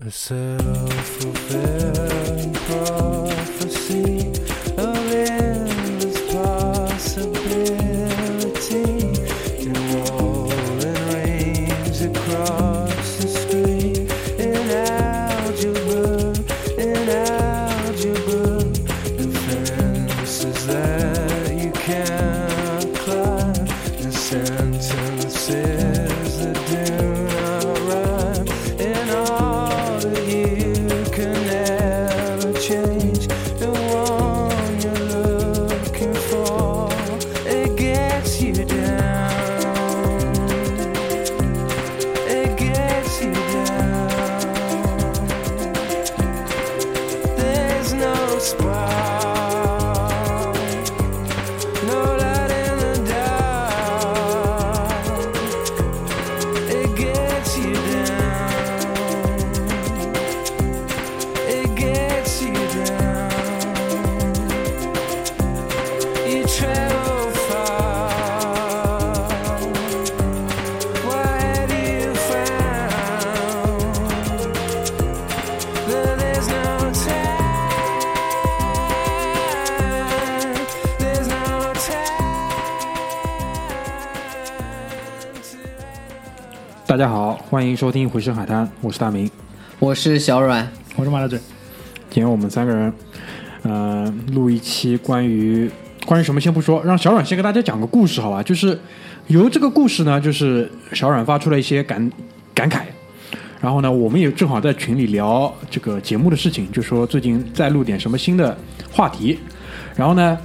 A self-fulfilling 回声海滩》，我是大明。我是小阮，我是马大嘴，今天我们三个人，呃，录一期关于关于什么先不说，让小阮先给大家讲个故事，好吧？就是由这个故事呢，就是小阮发出了一些感感慨，然后呢，我们也正好在群里聊这个节目的事情，就说最近再录点什么新的话题，然后呢，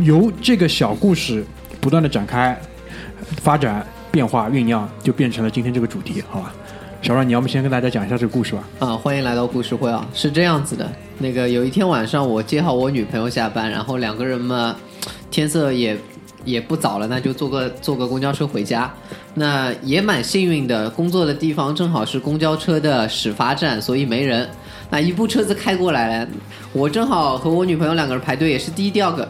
由这个小故事不断的展开、发展、变化、酝酿，就变成了今天这个主题，好吧？小阮，你要不先跟大家讲一下这个故事吧。啊，欢迎来到故事会啊！是这样子的，那个有一天晚上，我接好我女朋友下班，然后两个人嘛，天色也也不早了，那就坐个坐个公交车回家。那也蛮幸运的，工作的地方正好是公交车的始发站，所以没人。那一部车子开过来了，我正好和我女朋友两个人排队，也是第一、第二个，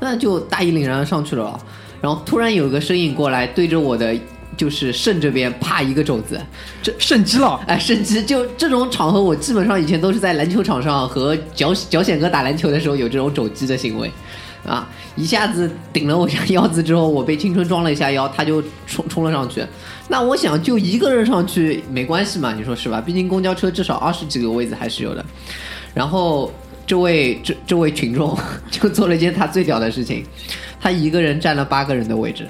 那就大义凛然上去了。然后突然有一个身影过来，对着我的就是肾这边啪一个肘子，这肾肌了，哎，肾击就这种场合，我基本上以前都是在篮球场上和脚脚显哥打篮球的时候有这种肘击的行为，啊，一下子顶了我一下腰子之后，我被青春撞了一下腰，他就冲冲了上去。那我想就一个人上去没关系嘛，你说是吧？毕竟公交车至少二十几个位置还是有的。然后这位这这位群众 就做了一件他最屌的事情，他一个人占了八个人的位置。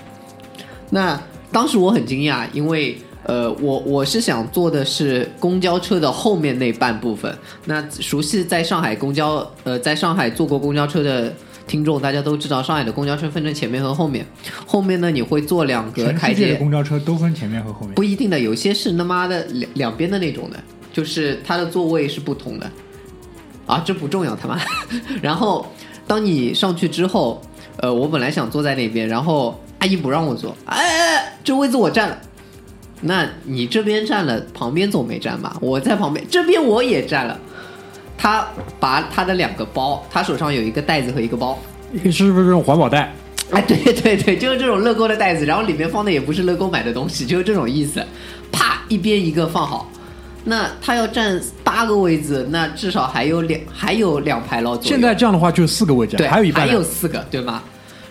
那当时我很惊讶，因为呃，我我是想坐的是公交车的后面那半部分。那熟悉在上海公交呃，在上海坐过公交车的听众，大家都知道上海的公交车分成前面和后面。后面呢，你会坐两个台阶的，公交车都分前面和后面不。一定的，有些是他妈的两两边的那种的，就是它的座位是不同的。啊，这不重要，他妈。然后当你上去之后，呃，我本来想坐在那边，然后阿姨不让我坐，哎哎，哎这位子我占了。那你这边占了，旁边总没占吧？我在旁边，这边我也占了。他把他的两个包，他手上有一个袋子和一个包，是不是这种环保袋？哎，对对对，就是这种乐购的袋子，然后里面放的也不是乐购买的东西，就是这种意思。啪，一边一个放好。那他要占八个位子，那至少还有两还有两排了。现在这样的话就四个位置，对，还有一半还有四个，对吗？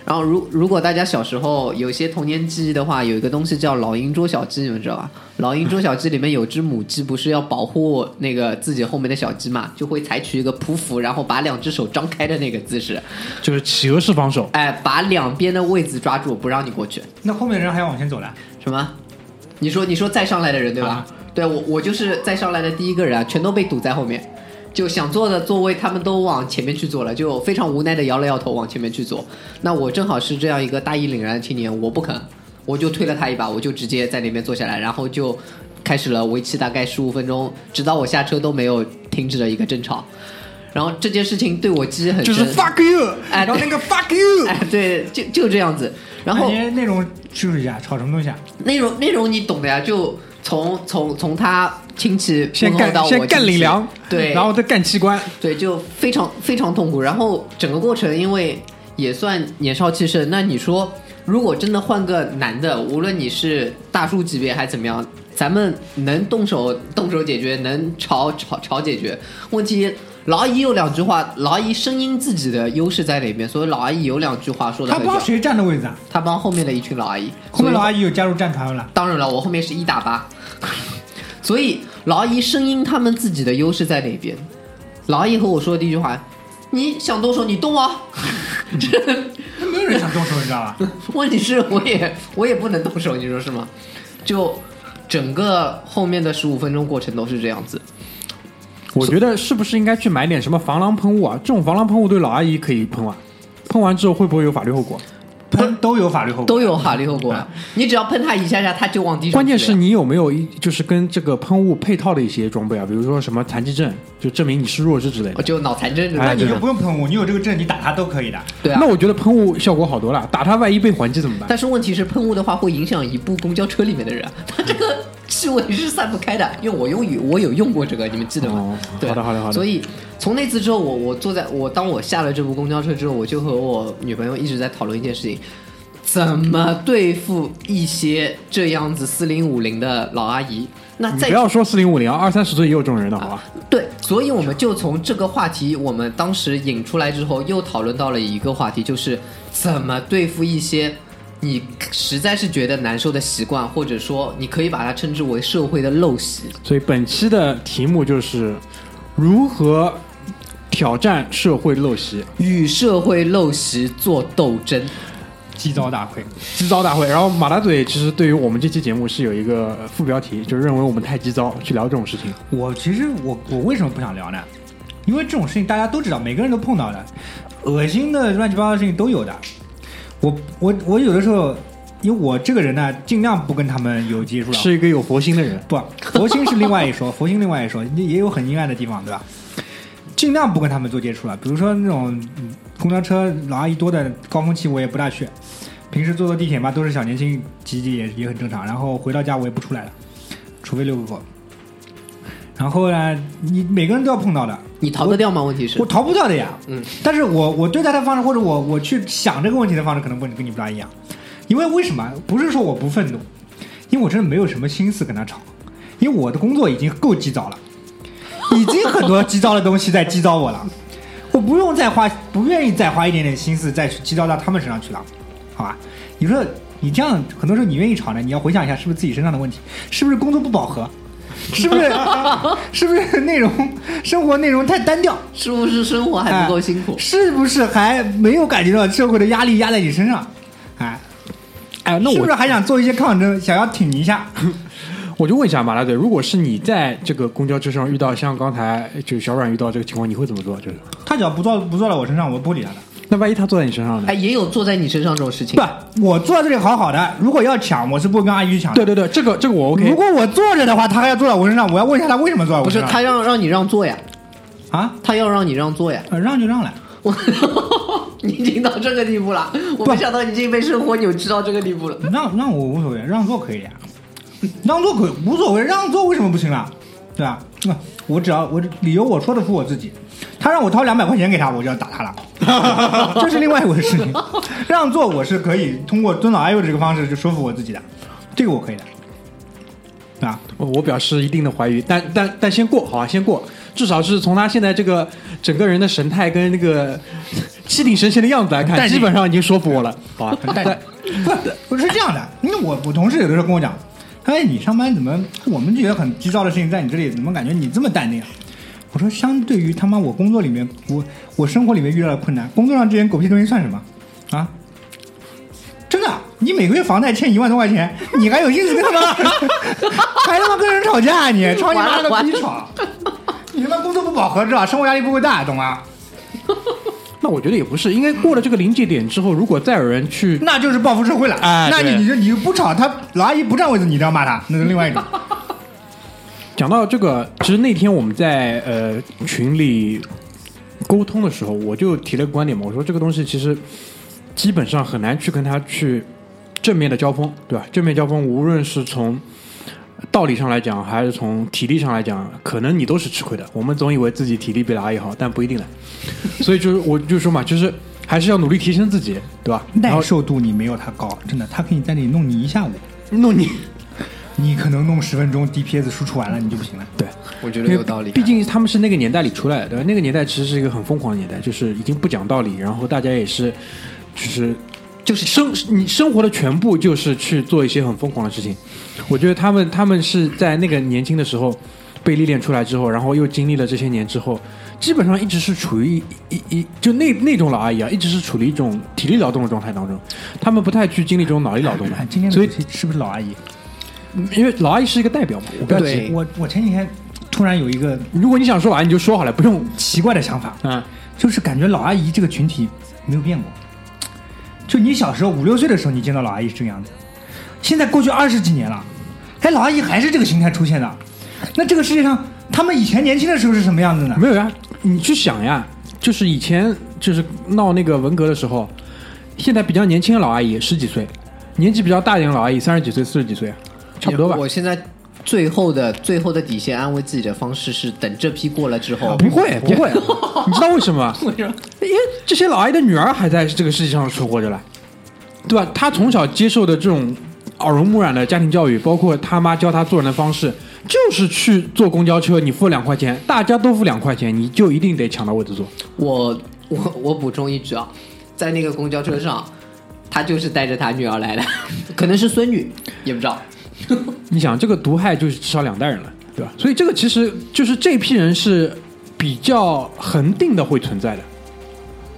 然后如如果大家小时候有些童年记忆的话，有一个东西叫老鹰捉小鸡，你们知道吧？老鹰捉小鸡里面有只母鸡，不是要保护那个自己后面的小鸡嘛，就会采取一个匍匐，然后把两只手张开的那个姿势，就是企鹅式防守。哎，把两边的位置抓住，不让你过去。那后面的人还要往前走了，什么？你说你说再上来的人对吧？啊对我我就是再上来的第一个人啊，全都被堵在后面，就想坐的座位他们都往前面去坐了，就非常无奈的摇了摇头往前面去坐。那我正好是这样一个大义凛然的青年，我不肯，我就推了他一把，我就直接在那边坐下来，然后就开始了为期大概十五分钟，直到我下车都没有停止的一个争吵。然后这件事情对我记忆很深，就是 fuck you，哎然后那个 fuck you，哎，对，就就这样子。然后内容就是一下，吵什么东西啊？内容内容你懂的呀，就从从从他亲戚先干到我干先干领粮，对，然后再干器官，对，就非常非常痛苦。然后整个过程因为也算年少气盛，那你说如果真的换个男的，无论你是大叔级别还是怎么样，咱们能动手动手解决，能吵吵吵解决问题。老阿姨有两句话，老阿姨声音自己的优势在哪边？所以老阿姨有两句话说的很对，他帮谁站的位置啊？她帮后面的一群老阿姨。后面老阿姨，有加入战团了。当然了，我后面是一打八，所以老阿姨声音他们自己的优势在哪边？老阿姨和我说的第一句话：“你想动手你动啊。”这 没有人想动手，你知道吧？问题是我也我也不能动手，你说是吗？就整个后面的十五分钟过程都是这样子。我觉得是不是应该去买点什么防狼喷雾啊？这种防狼喷雾对老阿姨可以喷啊？喷完之后会不会有法律后果？喷都有法律后果，都有法律后果，你只要喷他一下下，他就往地上。关键是，你有没有一就是跟这个喷雾配套的一些装备啊？比如说什么残疾证，就证明你是弱智之类的。就脑残症之类的。那你就不用喷雾，你有这个证，你打它都可以的。对啊那。我觉得喷雾效果好多了，打它万一被还击怎么办？但是问题是，喷雾的话会影响一部公交车里面的人，它这个 气味是散不开的。因为我用我有用过这个，你们记得吗？哦对，好的好的好的所以从那次之后，我我坐在我当我下了这部公交车之后，我就和我女朋友一直在讨论一件事情：怎么对付一些这样子四零五零的老阿姨？那在你不要说四零五零啊，二三十岁也有这种人的好吧？对，所以我们就从这个话题，我们当时引出来之后，又讨论到了一个话题，就是怎么对付一些你实在是觉得难受的习惯，或者说你可以把它称之为社会的陋习。所以本期的题目就是如何挑战社会陋习，与社会陋习做斗争。鸡糟大会，鸡糟大会。然后马大嘴其实对于我们这期节目是有一个副标题，就是认为我们太鸡糟去聊这种事情。我其实我我为什么不想聊呢？因为这种事情大家都知道，每个人都碰到的，恶心的乱七八糟的事情都有的。我我我有的时候，因为我这个人呢，尽量不跟他们有接触了。是一个有佛心的人，不，佛心是另外一说，佛心另外一说，也也有很阴暗的地方，对吧？尽量不跟他们做接触了。比如说那种嗯公交车老阿姨多的高峰期，我也不大去。平时坐坐地铁嘛，都是小年轻挤挤也也很正常。然后回到家我也不出来了，除非遛个狗。然后呢，你每个人都要碰到的，你逃得掉吗？问题是我，逃不掉的呀。嗯，但是我我对待的方式，或者我我去想这个问题的方式，可能不跟你不大一样。因为为什么？不是说我不愤怒，因为我真的没有什么心思跟他吵，因为我的工作已经够急躁了，已经很多急躁的东西在急躁我了，我不用再花，不愿意再花一点点心思再去急躁到他们身上去了，好吧？你说你这样，很多时候你愿意吵呢，你要回想一下，是不是自己身上的问题？是不是工作不饱和？是不是 是不是内容生活内容太单调？是不是生活还不够辛苦？是不是还没有感觉到社会的压力压在你身上？哎，哎，那我是不是还想做一些抗争，想要挺一下？我就问一下马大嘴，如果是你在这个公交车上遇到像刚才就小阮遇到这个情况，你会怎么做？就是他只要不坐不坐到我身上，我不理他的。那万一他坐在你身上呢哎，？也有坐在你身上这种事情不。，我坐在这里好好的，如果要抢，我是不跟阿姨去抢的。对对对，这个这个我 OK 如。果我坐着的话，他还要坐在我身上，我要问一下他为什么坐在我身上不是。他让让你让座呀，啊，他要让你让座呀。呃让就让了。我，你已经到这个地步了，我没想到你已经被生活扭曲到这个地步了。让让我无所谓，让座可以呀，让座可无所谓，让座为什么不行了？对吧？那我只要我理由我说得出我自己，他让我掏两百块钱给他，我就要打他了，这是另外一回事情。让座我是可以通过尊老爱幼这个方式就说服我自己的，这个我可以的，啊？我我表示一定的怀疑，但但但先过，好吧，先过，至少是从他现在这个整个人的神态跟那个 气定神闲的样子来看，基本上已经说服我了，好吧？很淡定不不是这样的，因为我我同事有的时候跟我讲，哎，你上班怎么我们觉得很急躁的事情，在你这里怎么感觉你这么淡定啊？我说，相对于他妈我工作里面，我我生活里面遇到的困难，工作上这些狗屁东西算什么啊？真的，你每个月房贷欠一万多块钱，你还有心思跟他妈 还他妈跟人吵架、啊你 吵你妈个逼吵！你他妈工作不饱和知道吧？生活压力不够大，懂吗？那我觉得也不是，因为过了这个临界点之后，如果再有人去，那就是报复社会了。哎那你你就你就不吵，他老阿姨不占位置，你都要骂他，那是另外一种。讲到这个，其实那天我们在呃群里沟通的时候，我就提了个观点嘛，我说这个东西其实基本上很难去跟他去正面的交锋，对吧？正面交锋，无论是从道理上来讲，还是从体力上来讲，可能你都是吃亏的。我们总以为自己体力比老阿姨好，但不一定的。所以就是我就说嘛，就是还是要努力提升自己，对吧？然后耐受度你没有他高，真的，他可以在那里弄你一下午，弄你，你可能弄十分钟，DPS 输出完了你就不行了。对，我觉得有道理。毕竟他们是那个年代里出来的，对吧？那个年代其实是一个很疯狂的年代，就是已经不讲道理，然后大家也是，就是就是生你生活的全部就是去做一些很疯狂的事情。我觉得他们他们是在那个年轻的时候被历练出来之后，然后又经历了这些年之后，基本上一直是处于一一一就那那种老阿姨啊，一直是处于一种体力劳动的状态当中，他们不太去经历这种脑力劳动的哎，今天所以是不是老阿姨？因为老阿姨是一个代表嘛，我不要对急。我我前几天突然有一个如果你想说老阿姨，你就说好了，不用奇怪的想法，啊。就是感觉老阿姨这个群体没有变过。就你小时候五六岁的时候，你见到老阿姨是这个样子，现在过去二十几年了，哎，老阿姨还是这个形态出现的。那这个世界上，他们以前年轻的时候是什么样子呢？没有呀，你去想呀，就是以前就是闹那个文革的时候，现在比较年轻的老阿姨十几岁，年纪比较大一点的老阿姨三十几岁、四十几岁，差不多吧。我现在最后的最后的底线安慰自己的方式是等这批过了之后，不会不会，你知道为什么 吗？因为这些老阿姨的女儿还在这个世界上存活着了，对吧？她从小接受的这种耳濡目染的家庭教育，包括他妈教她做人的方式，就是去坐公交车，你付两块钱，大家都付两块钱，你就一定得抢到位置坐。我我我补充一句啊，在那个公交车上，他就是带着他女儿来的，可能是孙女，也不知道。你想，这个毒害就是至少两代人了，对吧？所以这个其实就是这批人是比较恒定的会存在的，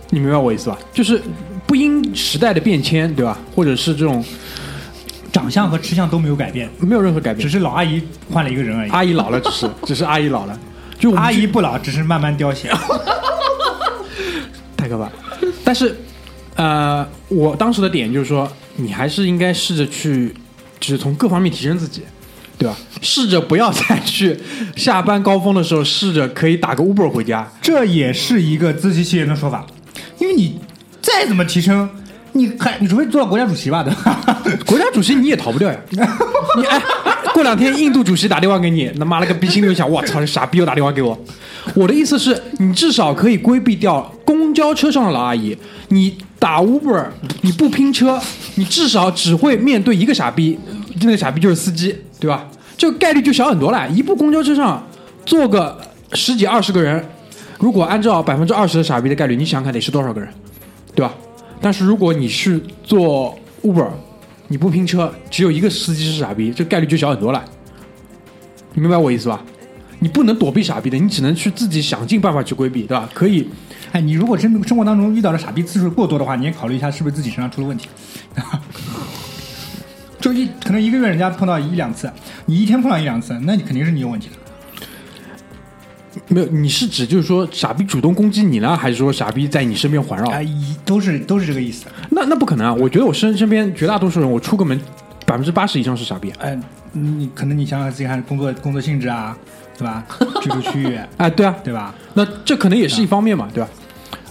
你明白我意思吧？就是不因时代的变迁，对吧？或者是这种长相和吃相都没有改变，没有任何改变只，是老阿姨换了一个人而已。阿姨老了，只是 只是阿姨老了，就阿姨不老，只是慢慢凋谢。太可怕。但是，呃，我当时的点就是说，你还是应该试着去，就是从各方面提升自己，对吧？试着不要再去下班高峰的时候，试着可以打个 Uber 回家。这也是一个自欺欺人的说法，因为你再怎么提升，你还你除非做到国家主席吧，对吧？国家主席你也逃不掉呀！你哎，过两天印度主席打电话给你，他妈了个逼，心里想：我操，这傻逼又打电话给我。我的意思是你至少可以规避掉公交车上的老阿姨，你打 Uber，你不拼车，你至少只会面对一个傻逼，那个傻逼就是司机，对吧？这个概率就小很多了。一部公交车上坐个十几二十个人，如果按照百分之二十的傻逼的概率，你想想看得是多少个人？对吧？但是如果你是做 Uber，你不拼车，只有一个司机是傻逼，这概率就小很多了。你明白我意思吧？你不能躲避傻逼的，你只能去自己想尽办法去规避，对吧？可以，哎，你如果真生活当中遇到的傻逼次数过多的话，你也考虑一下是不是自己身上出了问题。就一可能一个月人家碰到一两次，你一天碰到一两次，那你肯定是你有问题的。没有，你是指就是说傻逼主动攻击你呢，还是说傻逼在你身边环绕？哎，一都是都是这个意思。那那不可能啊！我觉得我身身边绝大多数人，我出个门，百分之八十以上是傻逼。哎，你可能你想想自己看工作工作性质啊，对吧？居住区域，哎，对啊，对吧？那这可能也是一方面嘛，对吧？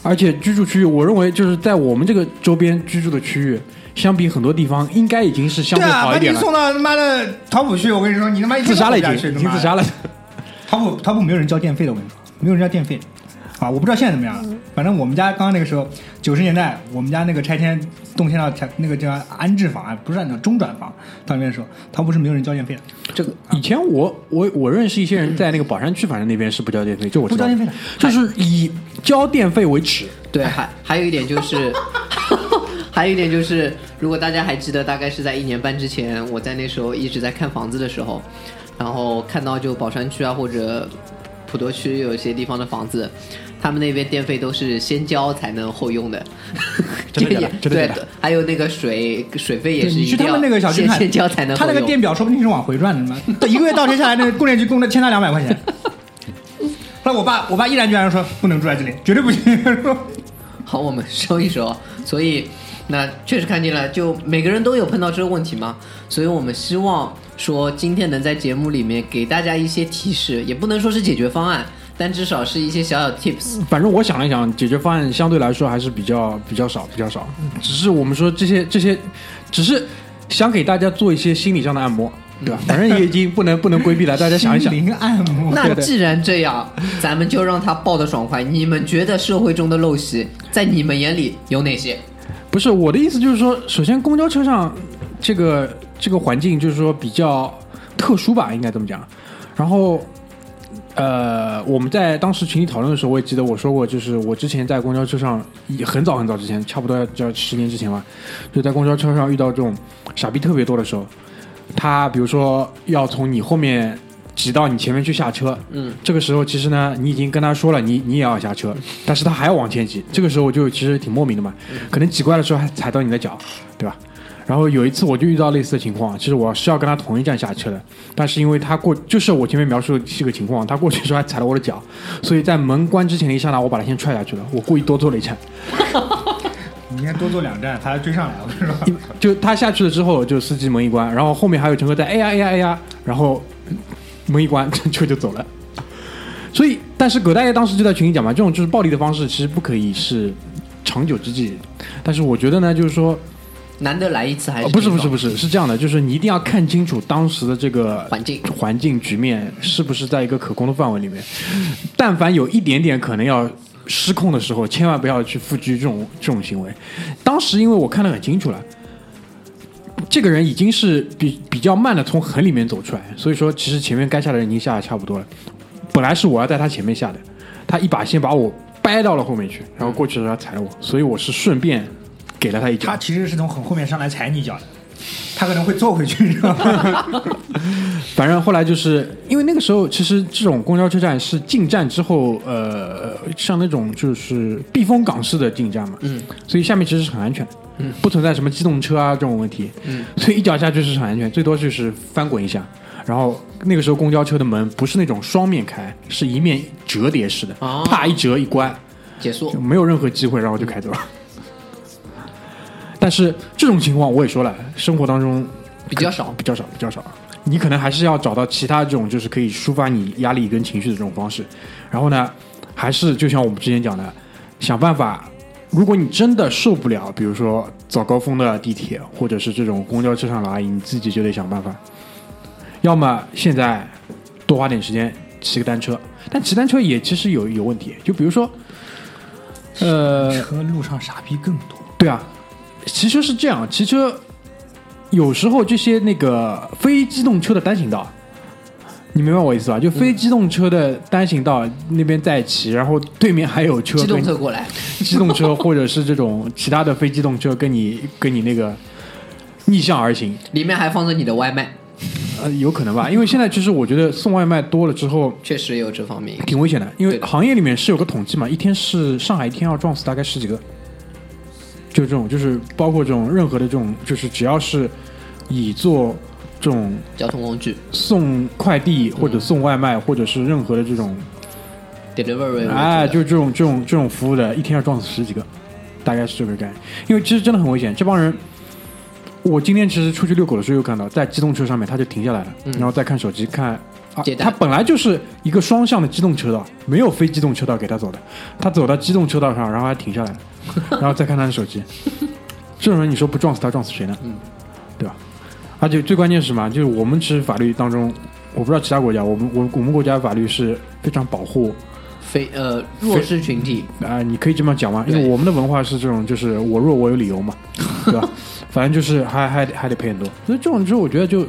而且居住区域，我认为就是在我们这个周边居住的区域，相比很多地方，应该已经是相对对啊，把好一点了。你送到他妈的桃浦去，我跟你说，你他妈一天自杀了已经，已经自杀。了。桃浦桃浦没有人交电费的，我跟你说，没有人交电费。啊，我不知道现在怎么样了。反正我们家刚刚那个时候，九十年代，我们家那个拆迁动迁到拆那个叫安置房啊，不是按照中转房到那边的时候，他不是没有人交电费的，这个以前我我我认识一些人在那个宝山区，反正那边是不交电费，就我不交电费的。就是以交电费为耻。对，还还有一点就是，还有一点就是，如果大家还记得，大概是在一年半之前，我在那时候一直在看房子的时候，然后看到就宝山区啊或者普陀区有一些地方的房子，他们那边电费都是先交才能后用的，真的真的还有那个水水费也是一定要你去他们那个小区看，先先交才能他那个电表说不定是往回转的嘛，一个月倒贴下来，那个供电局供的欠他两百块钱。后来我爸我爸毅然决然说不能住在这里，绝对不行。说好，我们收一收。所以，那确实看见了，就每个人都有碰到这个问题嘛。所以我们希望说，今天能在节目里面给大家一些提示，也不能说是解决方案，但至少是一些小小 tips。反正我想了一想，解决方案相对来说还是比较比较少，比较少。只是我们说这些这些，只是想给大家做一些心理上的按摩，对吧？反正也已经不能不能规避了，大家想一想，心灵按摩。那既然这样，咱们就让他爆得爽快。你们觉得社会中的陋习，在你们眼里有哪些？不是我的意思，就是说，首先公交车上这个这个环境就是说比较特殊吧，应该这么讲。然后，呃，我们在当时群里讨论的时候，我也记得我说过，就是我之前在公交车上，也很早很早之前，差不多要要十年之前吧，就在公交车上遇到这种傻逼特别多的时候，他比如说要从你后面。挤到你前面去下车，嗯，这个时候其实呢，你已经跟他说了，你你也要下车，但是他还要往前挤，这个时候我就其实挺莫名的嘛，可能挤过来的时候还踩到你的脚，对吧？然后有一次我就遇到类似的情况，其实我是要跟他同一站下车的，但是因为他过就是我前面描述的这个情况，他过去的时候还踩了我的脚，所以在门关之前的一刹那，我把他先踹下去了，我故意多坐了一站，你应该多坐两站，他追上来了，是吧？就他下去了之后，就司机门一关，然后后面还有乘客在哎呀哎呀哎呀，然后门一关 车就走了。所以，但是葛大爷当时就在群里讲嘛，这种就是暴力的方式，其实不可以是长久之计。但是我觉得呢，就是说，难得来一次还呃是、不是不是不，是，是这样的，就是你一定要看清楚当时的这个环境环境局面是不是在一个可控的范围里面。但凡有一点点可能要失控的时候，千万不要去复居这种这种行为。当时因为我看得很清楚了。这个人已经是比比较慢的从横里面走出来，所以说其实前面该下的人已经下的差不多了。本来是我要在他前面下的，他一把先把我掰到了后面去，然后过去的时候他踩了我，所以我是顺便给了他一脚他。其实是从很后面上来踩你一脚的，他可能会坐回去，你知道吗？反正后来就是因为那个时候，其实这种公交车站是进站之后，呃，像那种就是避风港式的进站嘛，嗯，所以下面其实是很安全的，嗯，不存在什么机动车啊这种问题，嗯，所以一脚下去是很安全，最多就是翻滚一下。然后那个时候公交车的门不是那种双面开，是一面折叠式的，哦啪一折一关，结束就。没有任何机会，然后就开走了。但是这种情况我也说了，生活当中比较少比较少，比较少。你可能还是要找到其他这种就是可以抒发你压力跟情绪的这种方式。然后呢，还是就像我们之前讲的，想办法。如果你真的受不了，比如说早高峰的地铁，或者是这种公交车上的阿姨，你自己就得想办法。要么现在多花点时间骑个单车，但骑单车也其实有有问题，就比如说，呃，车路上傻逼更多。对啊，骑车是这样，骑车有时候这些那个非机动车的单行道，你明白我意思吧？就非机动车的单行道那边在骑，然后对面还有车机动车过来，机动车或者是这种其他的非机动车跟你跟你那个逆向而行，里面还放着你的外卖，呃，有可能吧？因为现在其实我觉得送外卖多了之后。确实有这方面。挺危险的，因为行业里面是有个统计嘛，一天是上海一天要撞死大概十几个，就这种，就是包括这种任何的这种，就是只要是以做这种交通工具送快递或者送外卖，或者是任何的这种，delivery，哎，就这种这种这种服务的，一天要撞死十几个，大概是这个概念。因为其实真的很危险，这帮人。我今天其实出去遛狗的时候又看到，在机动车上面他就停下来了，嗯然后再看手机看。他本来就是一个双向的机动车道，没有非机动车道给他走的，他走到机动车道上，然后还停下来，然后再看他的手机。这种人你说不撞死他，撞死谁呢？嗯，对吧？而且最关键是什么？就是我们其实法律当中，我不知道其他国家，我们我我们国家法律是非常保护非呃弱势群体，啊、你可以这么讲吗？因为我们的文化是这种，就是我弱我有理由嘛，对吧？反正就是还还得还得赔很多，所以这种就是我觉得就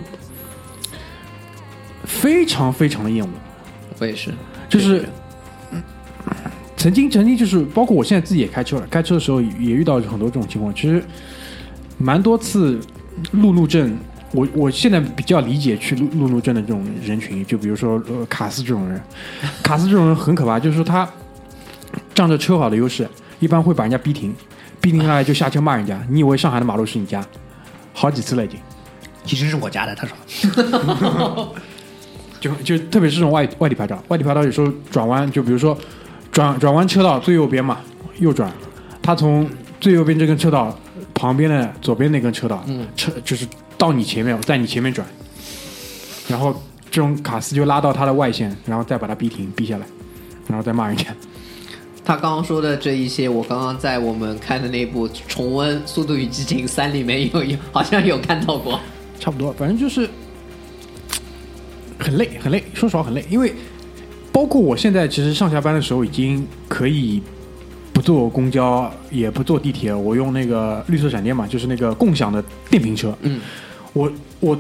非常非常的厌恶，我也是。就是嗯曾经曾经就是包括我现在自己也开车了，开车的时候也遇到很多这种情况，其实蛮多次路怒症。我我现在比较理解去路路怒症的这种人群，就比如说呃卡斯这种人，卡斯这种人很可怕，就是说他仗着车好的优势，一般会把人家逼停，逼停下来就下车骂人家。你以为上海的马路是你家？好几次了已经，其实是我家的，他说。就就特别是这种外外地牌照，外地牌照有时候转弯，就比如说转转弯车道最右边嘛，右转，他从最右边这根车道旁边的左边那根车道，嗯，车就是到你前面，在你前面转，然后这种卡斯就拉到他的外线，然后再把他逼停，逼下来，然后再骂人家。他刚刚说的这一些，我刚刚在我们看的那部重温《速度与激情三》里面有有好像有看到过。差不多，反正就是很累，很累。说实话很累，因为包括我现在其实上下班的时候已经可以不坐公交，也不坐地铁，我用那个绿色闪电嘛，就是那个共享的电瓶车。嗯，我我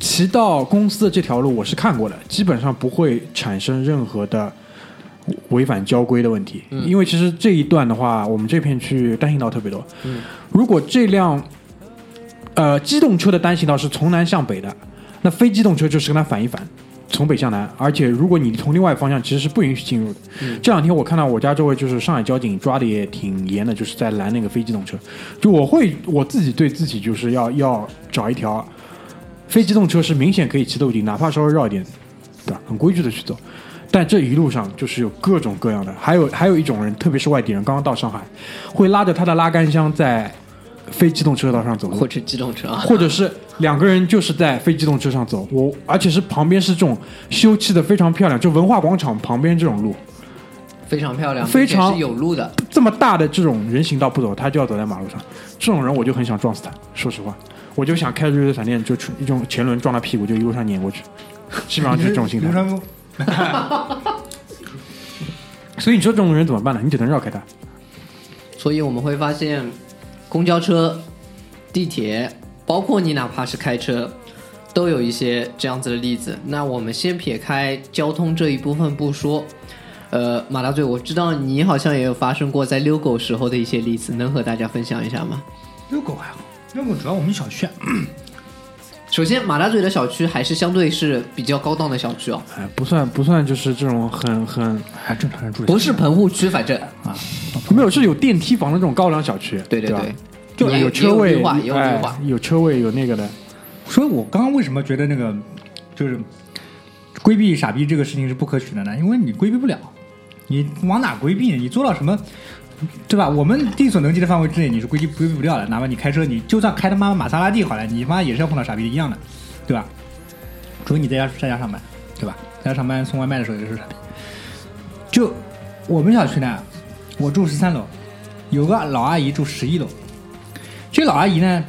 骑到公司的这条路我是看过的，基本上不会产生任何的违反交规的问题。因为其实这一段的话，我们这片区单行道特别多。嗯，如果这辆呃机动车的单行道是从南向北的，那非机动车就是跟它反一反。从北向南，而且如果你从另外方向，其实是不允许进入的。这两天我看到我家周围就是上海交警抓的也挺严的，就是在拦那个非机动车。就我会我自己对自己就是要要找一条非机动车是明显可以骑的路径，哪怕稍微绕一点，对吧？很规矩的去走。但这一路上就是有各种各样的，还有还有一种人，特别是外地人，刚刚到上海，会拉着他的拉杆箱在非机动车道上走路或，者机动车啊，或者是两个人就是在非机动车上走，我而且是旁边是这种修葺的非常漂亮，就文化广场旁边这种路，非常漂亮，非常有路的。这么大的这种人行道不走，他就要走在马路上，这种人我就很想撞死他。说实话，我就想开着绿色闪电，就出一种前轮撞他屁股，就一路上碾过去，基本上就是这种心态。所以你说这种人怎么办呢？你只能绕开他。所以我们会发现，公交车、地铁，包括你哪怕是开车，都有一些这样子的例子。那我们先撇开交通这一部分不说，呃，马大嘴，我知道你好像也有发生过在遛狗时候的一些例子，能和大家分享一下吗？遛狗还好，遛狗主要我们小区，首先，马大嘴的小区还是相对是比较高档的小区哦，哎，不算不算，就是这种很很还正常人住的不是棚户区，反正啊。没有是有电梯房的这种高档小区，吧对对。对，就也有车位，有绿化有绿哎化，有车位有那个的。所以我刚刚为什么觉得那个就是规避傻逼这个事情是不可取的呢？因为你规避不了，你往哪规避呢？你做到什么，对吧？我们力所能及的范围之内，你是规避规避不掉的。哪怕你开车，你就算开他妈玛莎拉蒂好了，你妈也是要碰到傻逼一样的，对吧？除非你在家在家上班，对吧？在家上班送外卖的时候也是傻逼。就我们小区呢，我住十三楼，有个老阿姨住十一楼。这老阿姨呢，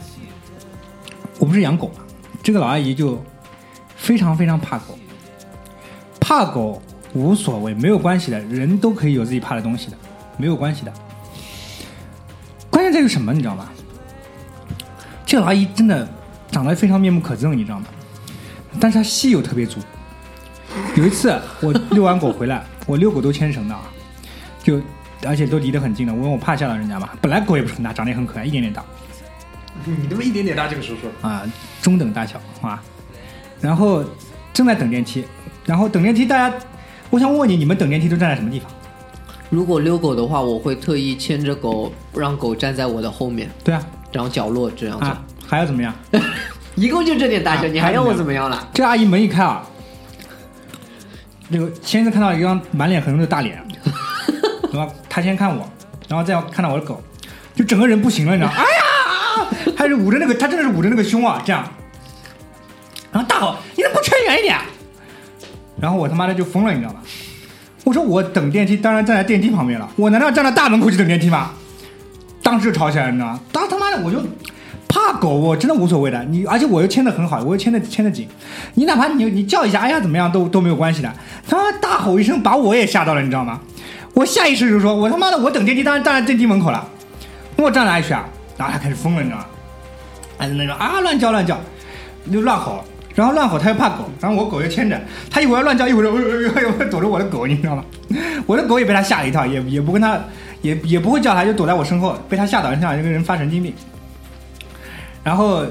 我不是养狗嘛，这个老阿姨就非常非常怕狗，怕狗无所谓，没有关系的，人都可以有自己怕的东西的，没有关系的。关键在于什么，你知道吗？这个老阿姨真的长得非常面目可憎，你知道吗？但是她戏又特别足。有一次我遛完狗回来，我遛狗都牵绳的啊，就而且都离得很近的，因为我怕吓到人家嘛。本来狗也不是很大，长得也很可爱，一点点大。你这么一点点大，这个叔叔，啊，中等大小啊。然后正在等电梯，然后等电梯，大家，我想问问你，你们等电梯都站在什么地方？如果遛狗的话，我会特意牵着狗，让狗站在我的后面，对啊，然后角落这样子。啊，还要怎么样？一共就这点大小，啊你还要我怎么样了？这阿姨门一开啊，那个先是看到一张满脸横肉的大脸，然后她先看我，然后再看到我的狗，就整个人不行了，你知道吗？哎呀，还是捂着那个，她真的是捂着那个胸啊，这样，然后大吼：“你怎么不扯远一点？”然后我他妈的就疯了，你知道吗？我说我等电梯，当然站在电梯旁边了，我难道站在大门口去等电梯吗？当时就吵起来了，你知道吗？当他妈的我就怕狗，我真的无所谓的。你而且我又牵的很好，我又牵的牵的紧，你哪怕你你叫一下，哎呀怎么样都都没有关系的。他大吼一声，把我也吓到了，你知道吗？我下意识就说，我他妈的我等电梯，当然站在电梯门口了，我站哪里去啊？然后他开始疯了，你知道吗？哎那种啊乱叫乱叫，就乱吼。然后乱吼，他又怕狗，然后我狗又牵着，他一会儿要乱叫，一会儿又又又躲着我的狗，你知道吗？我的狗也被他吓了一跳，也也不跟他，也也不会叫他，就躲在我身后，被他吓倒，像一个人发神经病。然后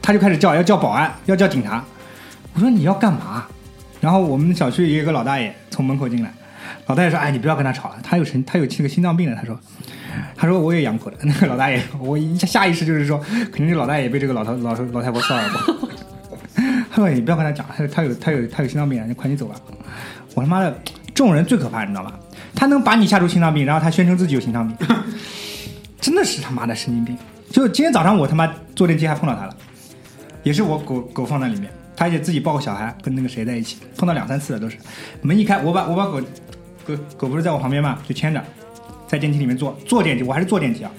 他就开始叫，要叫保安，要叫警察。我说你要干嘛？然后我们小区有一个老大爷从门口进来，老大爷说：“哎，你不要跟他吵了，他有神，他有这个心脏病的。”他说：“ 他说我也养狗的。”那个老大爷，我一下下意识就是说，肯定是老大爷被这个老头老头老太婆骚扰过。他说：“你不要跟他讲，他他有他有他有心脏病，你快点走吧。”我他妈的，这种人最可怕，你知道吗？他能把你吓出心脏病，然后他宣称自己有心脏病，真的是他妈的神经病。就今天早上我他妈坐电梯还碰到他了，也是我狗狗放在里面，他也自己抱个小孩跟那个谁在一起，碰到两三次了都是。门一开，我把我把狗狗狗不是在我旁边嘛，就牵着，在电梯里面坐坐电梯，我还是坐电梯啊。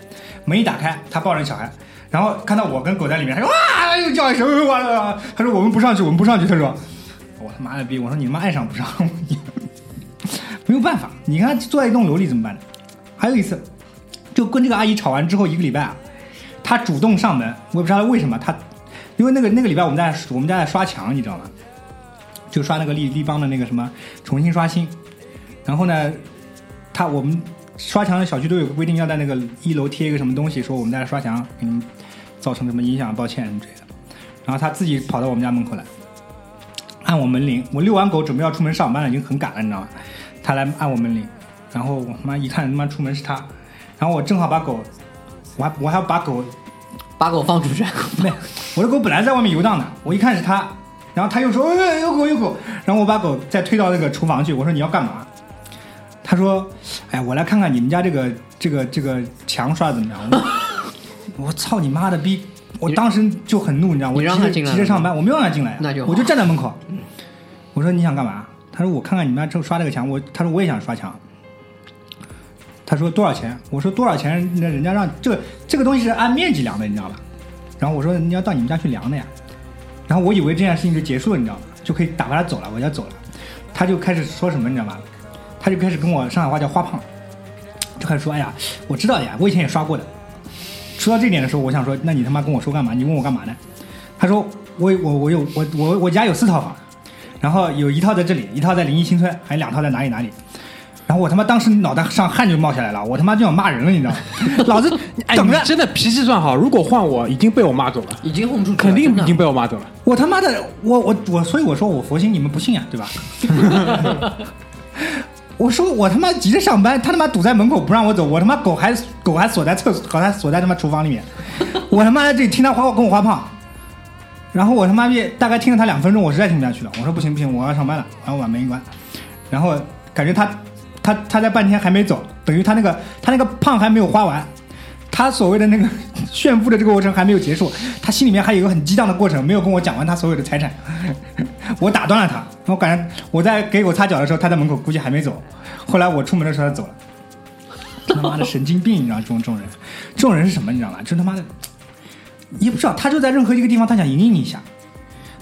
门一打开，他抱着小孩，然后看到我跟狗在里面，他说哇，又叫一声哇，他说我们不上去，我们不上去，他说。我他妈的逼！我说你他妈爱上不上，没有办法。你看坐在一栋楼里怎么办呢？还有一次，就跟这个阿姨吵完之后一个礼拜啊，她主动上门，我也不知道为什么，她因为那个那个礼拜我们在我们家在刷墙，你知道吗？就刷那个立立邦的那个什么重新刷新，然后呢，他我们刷墙的小区都有个规定，要在那个一楼贴一个什么东西，说我们在刷墙给你造成什么影响，抱歉之类的。然后他自己跑到我们家门口来，按我门铃。我遛完狗准备要出门上班了，已经很赶了，你知道吗？他来按我门铃，然后我他妈一看他妈出门是他，然后我正好把狗，我还我还要把狗把狗放出去，没，我的狗本来在外面游荡的，我一看是他，然后他又说，哎，有狗有狗，然后我把狗再推到那个厨房去，我说你要干嘛？他说，哎，我来看看你们家这个这个这个墙刷的怎么样。我 我操你妈的逼！我当时就很怒，你知道，我急着急着上班，我没有让他进来，那就我就站在门口。我说你想干嘛？他说我看看你们家这刷这个墙，我他说我也想刷墙。他说多少钱？我说多少钱？那人家让这个这个东西是按面积量的，你知道吧？然后我说你要到你们家去量的呀。然后我以为这件事情就结束了，你知道吗？就可以打发他走了，我就走了。他就开始说什么，你知道吗？他就开始跟我上海话叫花胖，就开始说：“哎呀，我知道的呀，我以前也刷过的。”说到这点的时候，我想说，那你他妈跟我说干嘛？你问我干嘛呢？他说：“我我我有我我我家有四套房，然后有一套在这里，一套在临沂新村，还有两套在哪里哪里。”然后我他妈当时脑袋上汗就冒下来了，我他妈就想骂人了，你知道吗？老子哎，等着，你真的脾气算好，如果换我，已经被我骂走了，已经轰出去了，肯定已经被我骂走了。我他妈的，我我我，所以我说我佛心，你们不信啊，对吧？我说我他妈急着上班，他他妈堵在门口不让我走，我他妈狗还狗还锁在厕所，狗还锁在他妈厨房里面，我他妈在这里听他花跟我花胖，然后我他妈逼大概听了他两分钟，我实在听不下去了，我说不行不行，我要上班了，然后把门一关，然后感觉他他他在半天还没走，等于他那个他那个胖还没有花完，他所谓的那个 炫富的这个过程还没有结束，他心里面还有一个很激荡的过程，没有跟我讲完他所有的财产，我打断了他，我感觉我在给狗擦脚的时候，他在门口估计还没走，后来我出门的时候他走了，他妈的神经病，你知道这种这种人，这种人是什么你知道吗？就他妈的，也不知道，他就在任何一个地方他想赢你一下，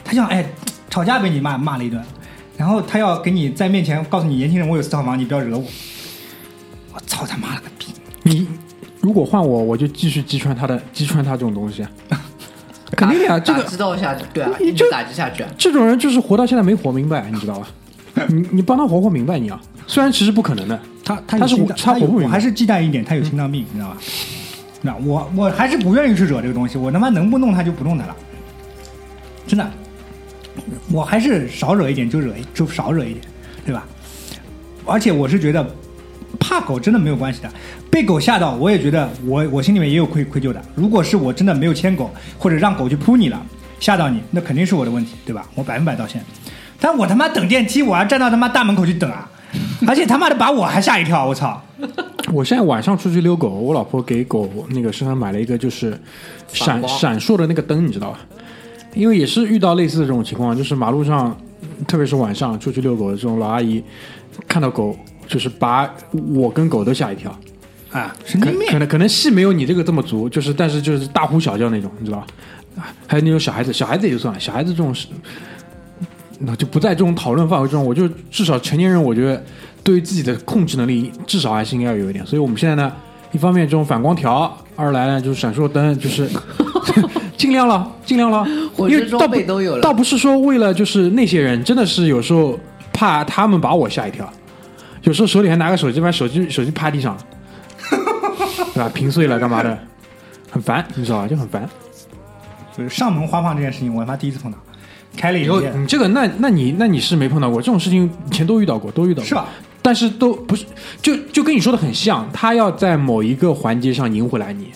他想哎吵架被你骂骂了一顿，然后他要给你在面前告诉你年轻人我有四套房，你不要惹我，我操他妈了个逼！你如果换我，我就继续击穿他的 击穿他这种东西，肯定的呀。这打个知道下去，对啊，你就打击下去啊。这种人就是活到现在没活明白，你知道吧？你你帮他活活明白，你啊，虽然其实不可能的，他他他是他活不明白我还是忌惮一点，他有心脏病，你知道吧？那我我还是不愿意去惹这个东西，我他妈能不弄他就不弄他了，真的，我还是少惹一点就惹一就少惹一点，对吧？而且我是觉得怕狗真的没有关系的，被狗吓到我也觉得我我心里面也有愧愧疚的。如果是我真的没有牵狗，或者让狗去扑你了，吓到你，那肯定是我的问题，对吧？我百分百道歉。但我他妈等电梯，我要站到他妈大门口去等啊！而且他妈的把我还吓一跳，我操！我现在晚上出去遛狗，我老婆给狗那个身上买了一个就是闪闪烁的那个灯，你知道吧？因为也是遇到类似的这种情况，就是马路上，特别是晚上出去遛狗的这种老阿姨，看到狗就是把我跟狗都吓一跳。啊，神可经病！可能可能戏没有你这个这么足，就是但是就是大呼小叫那种，你知道吧？啊还有那种小孩子，小孩子也就算了，小孩子这种是，那就不在这种讨论范围中。我就至少成年人，我觉得对于自己的控制能力，至少还是应该要有一点。所以我们现在呢，一方面这种反光条，二来呢就是闪烁灯，就是 尽量了，尽量了。火车装因为倒不备都有了倒不是说为了就是那些人，真的是有时候怕他们把我吓一跳，有时候手里还拿个手机，把手机手机趴地上。对吧？屏碎了干嘛的？很烦，你知道吧？就很烦。就是上门花胖这件事情，我他妈第一次碰到，开了以后，你这个，那那你那你是没碰到过这种事情，以前都遇到过，都遇到过，是吧？但是都不是，就就跟你说的很像，他要在某一个环节上赢回来你，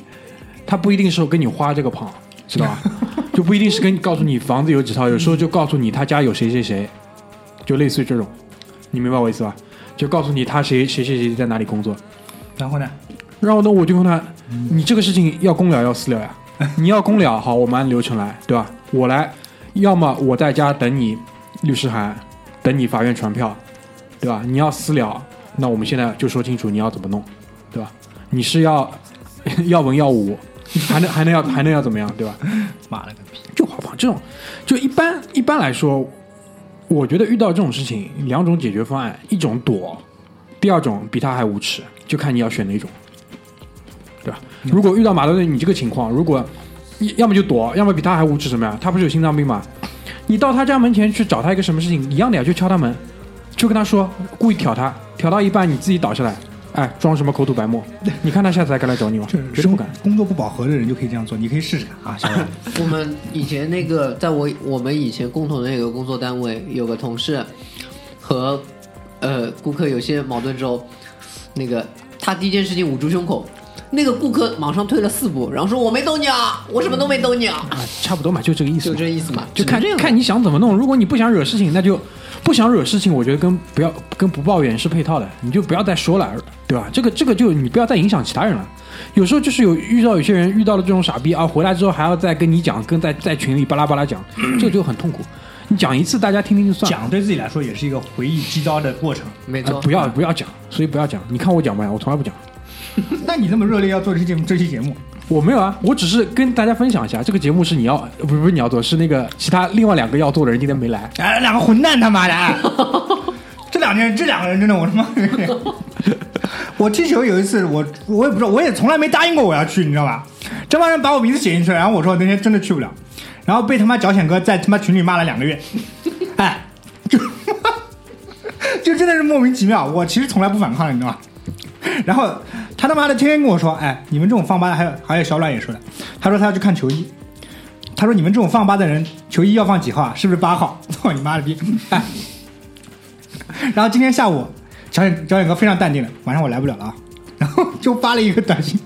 他不一定是跟你花这个胖，知道吧？就不一定是跟你告诉你房子有几套，有时候就告诉你他家有谁谁谁，就类似于这种，你明白我意思吧？就告诉你他谁谁谁谁在哪里工作，然后呢，然后呢，我就问他，你这个事情要公了要私了呀？你要公了，好，我们按流程来，对吧？我来，要么我在家等你律师函，等你法院传票，对吧？你要私了，那我们现在就说清楚你要怎么弄，对吧？你是要 要文要武，还能还能要还能要怎么样，对吧？妈了个逼！就好吧，这种就一般一般来说，我觉得遇到这种事情，两种解决方案，一种躲，第二种比他还无耻，就看你要选哪种，对吧？如果遇到马德瑞你这个情况，如果你要么就躲，要么比他还无耻什么呀？他不是有心脏病吗？你到他家门前去找他一个什么事情，一样的呀，就敲他门，就跟他说，故意挑他，挑到一半你自己倒下来，哎，装什么口吐白沫？你看他下次还敢来找你吗？绝对不敢。工作不饱和的人就可以这样做，你可以试试看啊，小冉。我们以前那个，在我我们以前共同的那个工作单位，有个同事和呃顾客有些矛盾之后，那个他第一件事情捂住胸口，那个顾客马上退了四步，然后说我没动你啊，我什么都没动你啊，啊，差不多嘛，就这个意思就嘛。这意思嘛，就看这样看你想怎么弄。如果你不想惹事情，那就不想惹事情。我觉得跟不要跟不抱怨是配套的，你就不要再说了，对吧？这个这个就你不要再影响其他人了。有时候就是有遇到有些人遇到了这种傻逼啊，回来之后还要再跟你讲，跟在在群里巴拉巴拉讲，这个就很痛苦。你讲一次，大家听听就算了。讲对自己来说也是一个回忆击招的过程。呃没错，不要不要讲，所以不要讲。你看我讲不讲？我从来不讲。那你那么热烈要做这期节目，这期节目，我没有啊，我只是跟大家分享一下，这个节目是你要不是不是你要做，是那个其他另外两个要做的人今天没来。哎，两个混蛋他妈的！哎 这两天这两个人真的，我他妈，我踢球有一次，我我也不知道，我也从来没答应过我要去，你知道吧？这帮人把我名字写进去了，然后我说我那天真的去不了，然后被他妈脚险哥在他妈群里骂了两个月，哎，就就真的是莫名其妙。我其实从来不反抗的，你知道吧？然后他他妈的天天跟我说，哎，你们这种放吧的，还有还有小阮也说的，他说他要去看球衣，他说你们这种放八的人，球衣要放几号啊？是不是八号？操 你妈的逼！然后今天下午，小远小远哥非常淡定的，晚上我来不了了啊，然后就发了一个短信，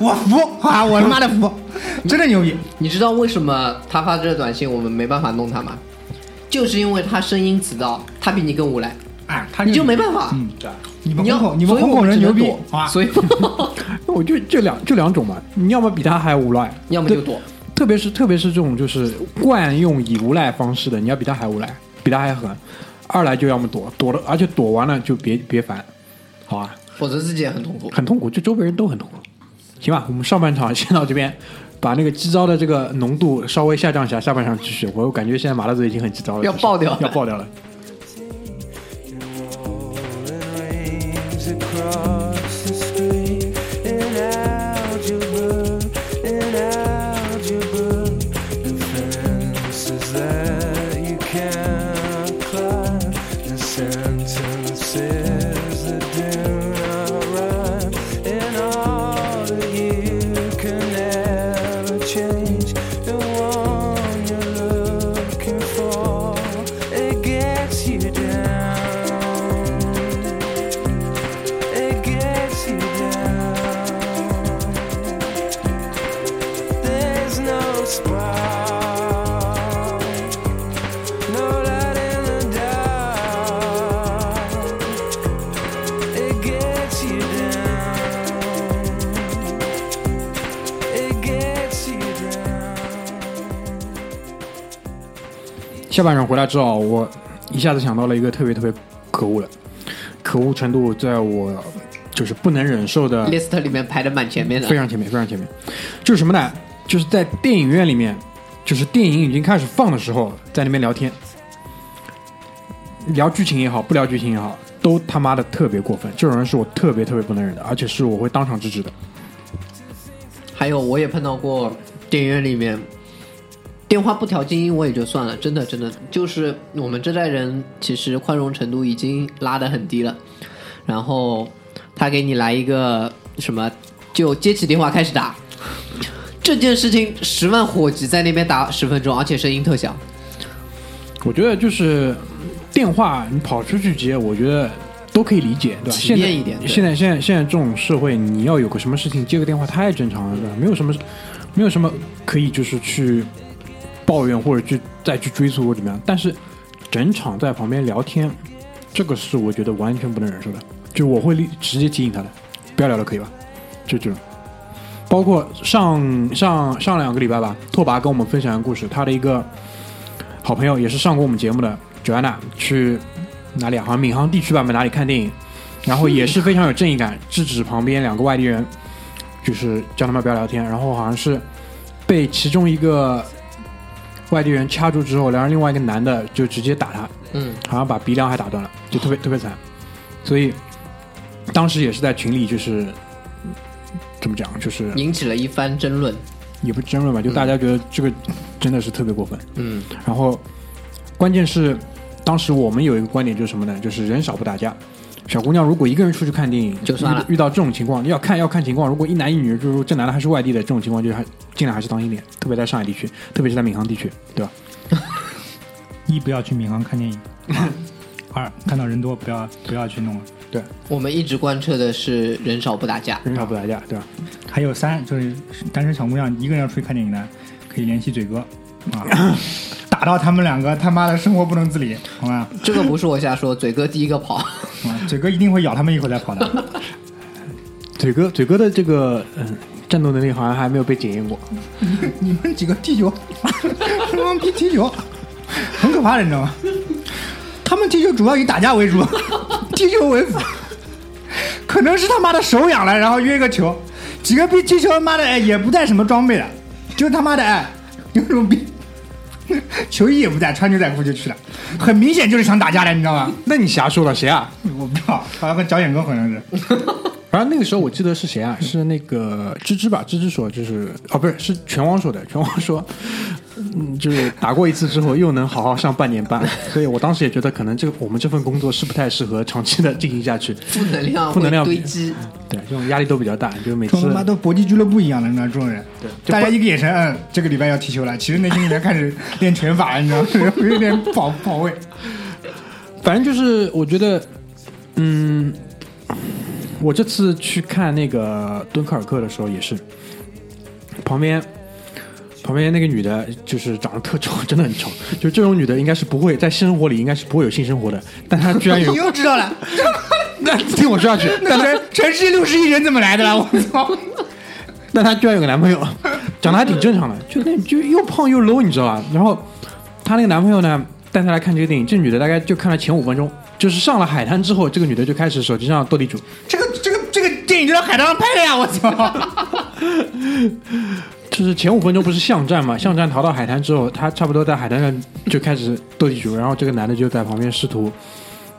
我服啊，我他妈的服，真的牛逼！你知道为什么他发这个短信我们没办法弄他吗？就是因为他声音词道，他比你更无赖，哎，他你就没办法。嗯，对你们你要红口，你们所以我红口人牛逼？所以我 就这两这两种嘛，你要么比他还无赖，对要么就躲。特别是特别是这种就是惯用以无赖方式的，你要比他还无赖，比他还狠。二来就要么躲，躲了，而且躲完了就别别烦，好吧？否则自己也很痛苦。很痛苦，就周围人都很痛苦。行吧，我们上半场 先到这边，把那个激招的这个浓度稍微下降一下，下半场继续。我感觉现在马拉嘴已经很激招了，就是要爆掉了要爆掉了。下半场回来之后，我一下子想到了一个特别特别可恶的，可恶程度在我就是不能忍受的 list 里面排的蛮前面的非，常前面，非常前面。就是什么呢？就是在电影院里面，就是电影已经开始放的时候，在那边聊天，聊剧情也好，不聊剧情也好，都他妈的特别过分。这种人是我特别特别不能忍的，而且是我会当场制止的。还有我也碰到过电影院里面电话不调静音，我也就算了，真的真的就是我们这代人其实宽容程度已经拉得很低了，然后他给你来一个什么，就接起电话开始打。这件事情十万火急在那边打十分钟，而且声音特响。我觉得就是电话你跑出去接，我觉得都可以理解，对吧？体现在面一点对现在现在现在这种社会，你要有个什么事情接个电话太正常了，对吧？没有什么没有什么可以就是去抱怨或者去再去追溯或怎么样。但是整场在旁边聊天，这个是我觉得完全不能忍受的，就我会直接提醒他的，不要聊了，可以吧？就这种。包括上上上两个礼拜吧，拓跋跟我们分享一个故事，他的一个好朋友也是上过我们节目的 Joanna 去哪里啊？好像闵行地区吧，哪里看电影，然后也是非常有正义感，制止旁边两个外地人，就是叫他们不要聊天，然后好像是被其中一个外地人掐住之后，然后另外一个男的就直接打他，嗯，好像把鼻梁还打断了，就特别特别惨。所以当时也是在群里就是嗯怎么讲，就是引起了一番争论。也不争论吧，就大家觉得这个真的是特别过分。嗯，然后关键是当时我们有一个观点就是什么呢？就是人少不打架。小姑娘如果一个人出去看电影，就算了遇遇到这种情况，要看要看情况。如果一男一女，就是说这男的还是外地的，这种情况就还尽量还是当心点，特别在上海地区，特别是在闵行地区，对吧？一不要去闵行看电影，二看到人多不要不要去弄了。对，我们一直贯彻的是人少不打架。人少不打架，对吧？还有三就是单身小姑娘一个人要出去看电影呢，可以联系嘴哥啊，打到他们两个他妈的生活不能自理，好吧？这个不是我瞎说，嘴哥第一个跑。啊，嘴哥一定会咬他们一口再跑的。嘴哥，嘴哥的这个嗯战斗能力好像还没有被检验过。你们几个踢球，装逼踢球，很可怕的，你知道吗？他们踢球主要以打架为主，踢球为辅。可能是他妈的手痒了，然后约个球，几个逼踢球，妈的哎也不带什么装备的，就他妈的哎有什么逼，球衣也不带，穿牛仔裤就去了，很明显就是想打架的，你知道吗？那你瞎说了，谁啊？我不知道，好像跟脚眼哥好像是。然后那个时候我记得是谁啊？是那个芝芝吧？芝芝说就是哦，不是，是拳王说的。拳王说，嗯，就是打过一次之后又能好好上半年班，所以我当时也觉得可能这个我们这份工作是不太适合长期的进行下去。负能量负能量会堆积。对，这种压力都比较大，就每次跟他妈都搏击俱乐部一样的，你知道这种人，对就大家一个眼神，嗯，这个礼拜要踢球了，其实内心里面开始练拳法了，你知道吗？有点跑跑位。反正就是我觉得，嗯，我这次去看那个敦刻尔克的时候也是，旁边旁边那个女的，就是长得特丑，真的很丑。就这种女的，应该是不会在生活里应该是不会有性生活的，但她居然有 你。又知道了，那听我说下去，但她全全世界六十亿人怎么来的了？我操！但她居然有个男朋友，长得还挺正常的，就那就又胖又 low，你知道吧？然后她那个男朋友呢，带她来看这个电影，这女的大概就看了前五分钟，就是上了海滩之后，这个女的就开始手机上斗地主。这个这个这个电影就在海滩上拍的呀！我操！就是前五分钟不是巷战嘛？巷战逃到海滩之后，他差不多在海滩上就开始斗地主，然后这个男的就在旁边试图，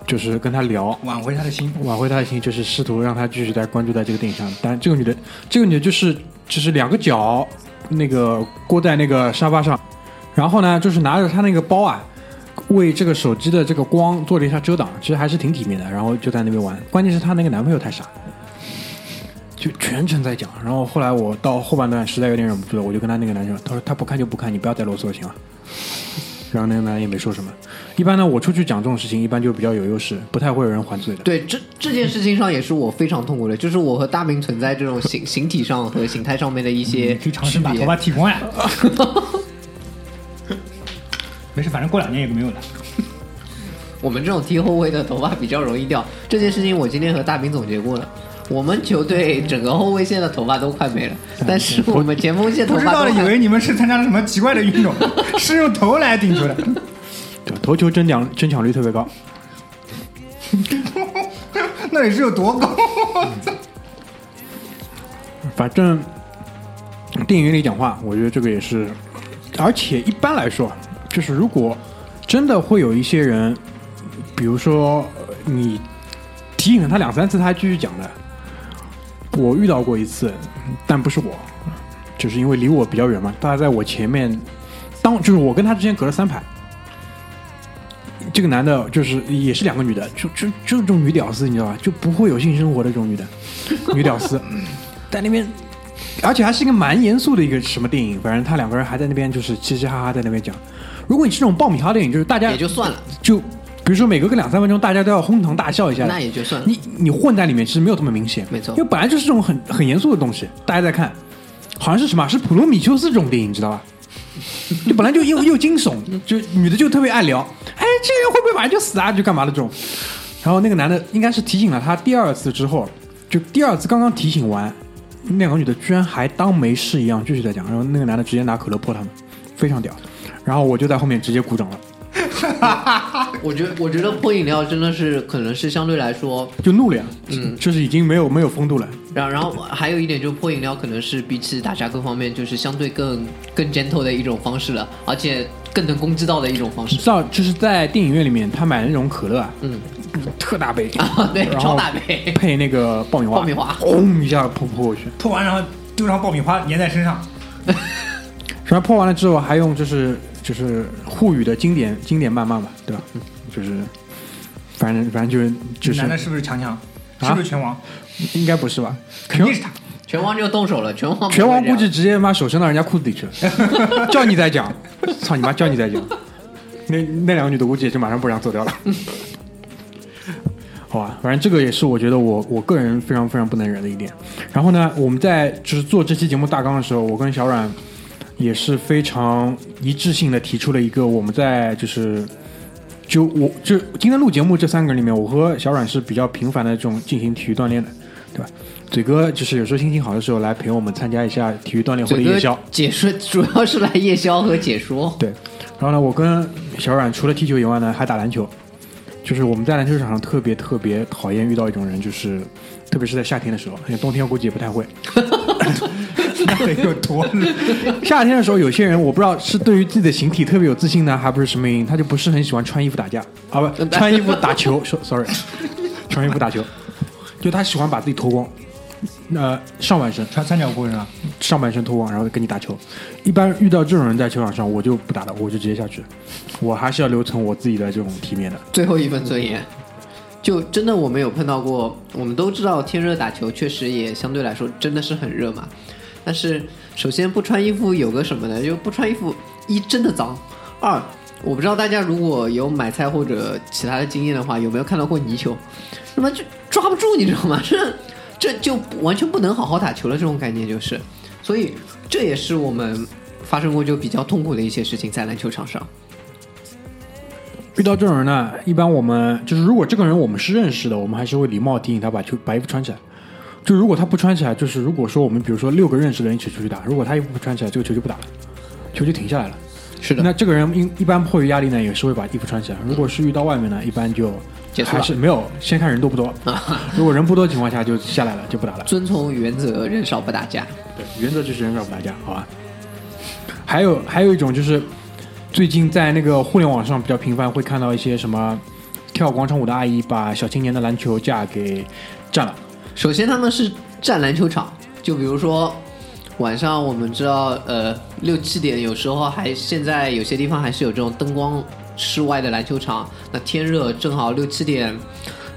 就是跟他聊，挽回他的心，挽回他的心，就是试图让他继续在关注在这个电影上。但这个女的，这个女的就是就是两个脚那个搁在那个沙发上，然后呢就是拿着她那个包啊，为这个手机的这个光做了一下遮挡，其实还是挺体面的。然后就在那边玩，关键是她那个男朋友太傻。就全程在讲，然后后来我到后半段实在有点忍不住了，我就跟他那个男生，他说他不看就不看，你不要再啰嗦行吗？然后那个男人也没说什么。一般呢，我出去讲这种事情，一般就比较有优势，不太会有人还嘴的。对，这这件事情上也是我非常痛苦的，就是我和大明存在这种形形体上和形态上面的一些你可以尝试把头发剃光呀。没事，反正过两年也没有了。我们这种踢后卫的头发比较容易掉。这件事情我今天和大明总结过了。我们球队整个后卫线的头发都快没了，但是我们前锋线头发不知道的以为你们是参加了什么奇怪的运动，是用头来顶球的。对，头球争抢争抢率特别高。那得是有多高？反正电影里讲话，我觉得这个也是，而且一般来说，就是如果真的会有一些人，比如说呃你提醒了他两三次，他还继续讲的，我遇到过一次，但不是我，就是因为离我比较远嘛，他在我前面，当就是我跟他之间隔了三排。这个男的就是也是两个女的，就就就这种女屌丝，你知道吧？就不会有性生活的这种女的，女屌丝，在那边，而且还是一个蛮严肃的一个什么电影，反正他两个人还在那边就是嘻嘻哈哈在那边讲。如果你是这种爆米花电影，就是大家也就算了，就比如说每隔个两三分钟，大家都要哄堂大笑一下，那也就算了。你你混在里面其实没有这么明显，没错因为本来就是这种很很严肃的东西，大家在看，好像是什么是普罗米修斯这种电影，你知道吧？就本来就又又惊悚，就女的就特别爱聊，哎，这个人会不会马上就死啊？就干嘛的这种。然后那个男的应该是提醒了他第二次之后，就第二次刚刚提醒完，那两个女的居然还当没事一样继续在讲，然后那个男的直接拿可乐泼他们，非常屌。然后我就在后面直接鼓掌了。我觉得我觉得泼饮料真的是可能是相对来说，就怒了呀，嗯。就是已经没有没有风度了。然后然后还有一点就是泼饮料可能是比起打架各方面就是相对更更 gentle 的一种方式了，而且更能攻击到的一种方式。你知。道，就是在电影院里面，他买的那种可乐啊，嗯，特大杯，啊，对，超大杯，配那个爆米花，爆米花。轰一下泼泼过去，泼完然后丢上爆米花粘在身上，然后泼完了之后还用就是就是沪语的经典经典谩骂嘛，对吧？就是反正反正就是就是男的是不是强强？啊是不是拳王？应该不是吧？肯定是他。拳王就动手了，拳王拳王估计直接妈手伸到人家裤子里去了，叫你再讲，操你妈，叫你再讲，那那两个女的估计也就马上不让走掉了。好吧，反正这个也是我觉得我我个人非常非常不能忍的一点。然后呢，我们在就是做这期节目大纲的时候，我跟小阮也是非常一致性的提出了一个我们在就是就我就今天录节目这三个人里面，我和小阮是比较频繁的这种进行体育锻炼的，对吧？嘴哥就是有时候心情好的时候来陪我们参加一下体育锻炼或者夜宵。解说主要是来夜宵和解说，对，然后呢，我跟小阮除了踢球以外呢，还打篮球。就是我们在篮球场上特别特别讨厌遇到一种人，就是特别是在夏天的时候，冬天估计也不太会。那 得有多热？夏天的时候，有些人我不知道是对于自己的形体特别有自信呢，还不是什么原因，他就不是很喜欢穿衣服打架啊，不 穿衣服打球。说 sorry，穿衣服打球，就他喜欢把自己脱光，呃，上半身穿三角裤是吧？上半身脱光，然后跟你打球。一般遇到这种人在球场上，我就不打了，我就直接下去，我还是要留存我自己的这种体面的。最后一份尊严。就真的我们有碰到过，我们都知道天热打球确实也相对来说真的是很热嘛。但是首先不穿衣服有个什么呢？就不穿衣服一真的脏，二我不知道大家如果有买菜或者其他的经验的话，有没有看到过泥鳅？那么就抓不住，你知道吗？这这就完全不能好好打球了，这种概念就是。所以这也是我们发生过就比较痛苦的一些事情在篮球场上。遇到这种人呢，一般我们就是如果这个人我们是认识的，我们还是会礼貌提醒他把球把衣服穿起来。就如果他不穿起来，就是如果说我们比如说六个认识的人一起出去打，如果他衣服不穿起来，这个球就不打了，球就停下来了。是的那这个人一一般迫于压力呢，也是会把衣服穿起来。如果是遇到外面呢，一般就还是没有先看人多不多。如果人不多的情况下，就下来了，就不打了。遵从原则，人少不打架。对，原则就是人少不打架，好吧？还有还有一种就是，最近在那个互联网上比较频繁会看到一些什么跳广场舞的阿姨把小青年的篮球架给占了，首先他们是占篮球场，就比如说晚上我们知道，呃，六七点有时候还现在有些地方还是有这种灯光室外的篮球场，那天热正好六七点，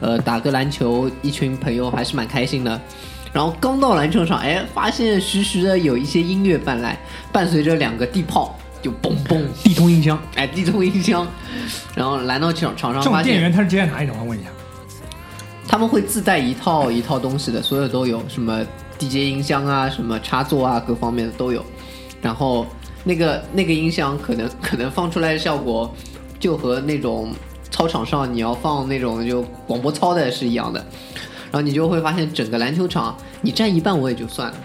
呃，打个篮球，一群朋友还是蛮开心的。然后刚到篮球场，哎，发现徐徐的有一些音乐伴来，伴随着两个地炮，就嘣嘣，地通音箱，哎，地通音箱，然后来到场场上这种发现店员他是接在哪里的？我问一下。他们会自带一套一套东西的，所有都有，什么 DJ 音箱啊，什么插座啊，各方面的都有。然后那个那个音箱可能可能放出来的效果，就和那种操场上你要放那种就广播操的是一样的。然后你就会发现，整个篮球场你占一半我也就算了，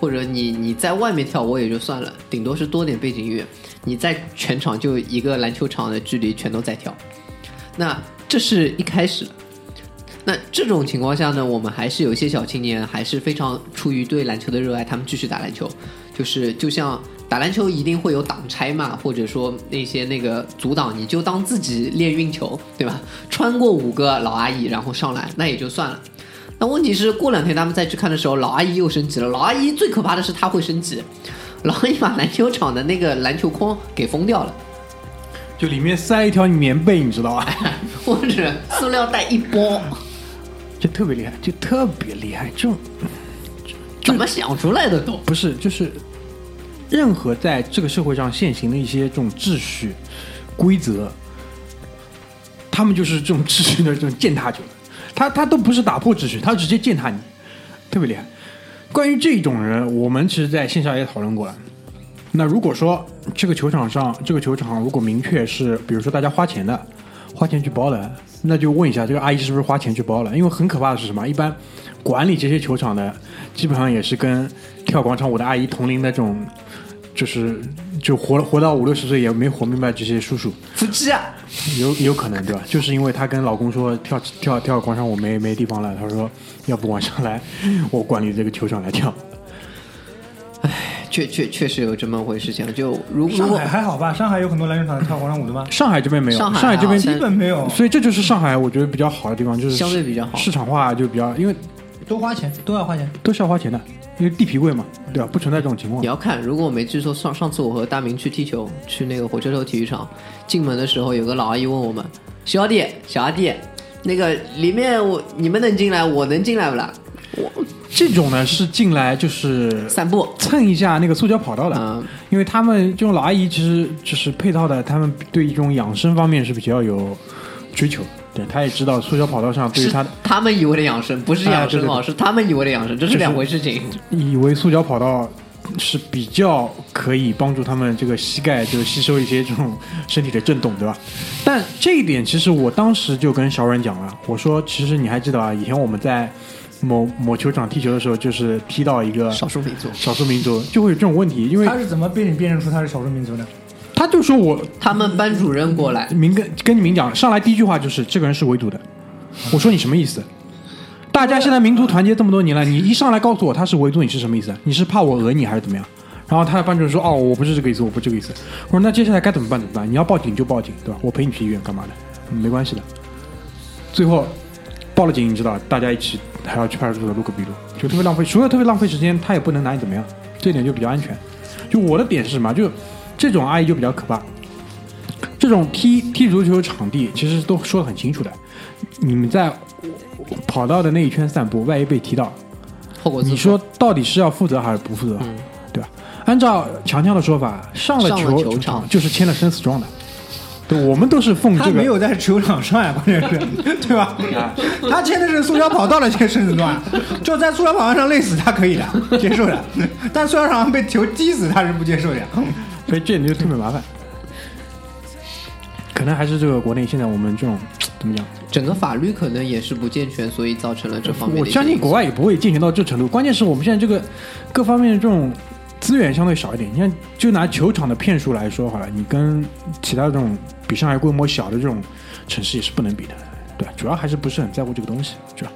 或者你你在外面跳我也就算了，顶多是多点背景音乐。你在全场就一个篮球场的距离全都在跳，那这是一开始。那这种情况下呢，我们还是有一些小青年还是非常出于对篮球的热爱，他们继续打篮球。就是就像打篮球一定会有挡拆嘛，或者说那些那个阻挡，你就当自己练运球，对吧？穿过五个老阿姨然后上来，那也就算了。那问题是过两天他们再去看的时候，老阿姨又升级了。老阿姨最可怕的是她会升级，老阿姨把篮球场的那个篮球框给封掉了，就里面塞一条棉被，你知道吧？或者塑料袋一包，就特别厉害，就特别厉害。这种怎么想出来的都？不是就是任何在这个社会上现行的一些这种秩序规则，他们就是这种秩序的这种践踏者。他他都不是打破秩序，他直接践踏你，特别厉害。关于这种人，我们其实在线下也讨论过了。那如果说这个球场上，这个球场如果明确是，比如说大家花钱的，花钱去包的，那就问一下这个阿姨是不是花钱去包了？因为很可怕的是什么？一般管理这些球场的，基本上也是跟跳广场舞的阿姨同龄的这种，就是就活了活到五六十岁也没活明白这些叔叔，夫妻啊，有有可能对吧？就是因为她跟老公说跳跳跳广场舞没没地方了，她说要不晚上来我管理这个球场来跳。确确确实有这么回事情。就如果上果海还好吧？上海有很多篮球场跳广场舞的吗？上海这边没有，上海这边啊基本没有，所以这就是上海我觉得比较好的地方，就是相对比较好市场化就比较，因为多花钱，都要花钱。都是要花钱的，因为地皮贵嘛，对吧？不存在这种情况你。要看，如果我没记错，上上次我和大明去踢球，去那个火车头体育场，进门的时候有个老阿姨问我们：“小弟，小阿弟，那个里面我你们能进来，我能进来不啦？这种呢是进来就是散步。蹭一下那个塑胶跑道的，嗯因为他们这种老阿姨其实就是配套的，他们对一种养生方面是比较有追求。对，他也知道塑胶跑道上对于他的他们以为的养生，不是养生哦，是他们以为的养生，这是两回事情。以为塑胶跑道是比较可以帮助他们这个膝盖就吸收一些这种身体的震动，对吧？但这一点其实我当时就跟小阮讲了，我说其实你还记得啊，以前我们在某某球场踢球的时候，就是踢到一个少数民族，少数民族，就会有这种问题，因为他是怎么被你辨认出他是少数民族的？他就说我他们班主任过来，明跟跟你明讲，上来第一句话就是这个人是维族的。我说你什么意思？大家现在民族团结这么多年了，你一上来告诉我他是维族，你是什么意思？你是怕我讹你还是怎么样？然后他的班主任说：“哦，我不是这个意思，我不是这个意思。”我说：“那接下来该怎么办？怎么办？你要报警就报警，对吧？我陪你去医院干嘛的？嗯没关系的。”最后报了警，你知道，大家一起还要去派出所录个笔录，就特别浪费，除了特别浪费时间，他也不能拿你怎么样，这点就比较安全。就我的点是什么？就这种阿姨就比较可怕。这种踢踢足球场地其实都说的很清楚的，你们在跑道的那一圈散步，万一被踢到，后果你说到底是要负责还是不负责，对吧？按照强强的说法，上了球场就是签了生死状的，对，我们都是奉这个没有在球场上呀，关键是，对吧？他签的是塑胶跑道的签生死状，就在塑胶跑道上累死他可以的，接受的，但塑胶场上被球击死他是不接受的呀。所以这点就特别麻烦。可能还是这个国内现在我们这种怎么讲？整个法律可能也是不健全，所以造成了这方面我相信国外也不会健全到这程度。关键是我们现在这个各方面的这种资源相对少一点。你看，就拿球场的片数来说好了，你跟其他这种比上海规模小的这种城市也是不能比的，对吧？主要还是不是很在乎这个东西，是吧？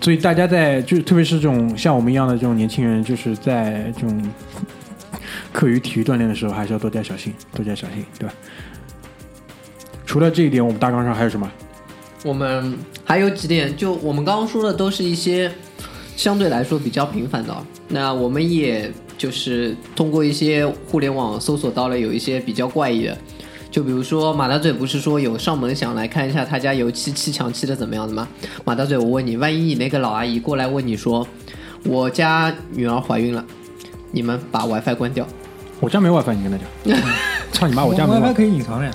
所以大家在就特别是这种像我们一样的这种年轻人，就是在这种课余体育锻炼的时候，还是要多加小心，多加小心，对吧？除了这一点，我们大纲上还有什么？我们还有几点，就我们刚刚说的都是一些相对来说比较频繁的。那我们也就是通过一些互联网搜索到了有一些比较怪异的，就比如说马大嘴不是说有上门想来看一下他家油漆砌墙砌的怎么样的吗？马大嘴，我问你，万一你那个老阿姨过来问你说，我家女儿怀孕了，你们把 WiFi 关掉，我家没 WiFi，你跟他讲。操你妈！我家没 WiFi WiFi。可以隐藏的呀。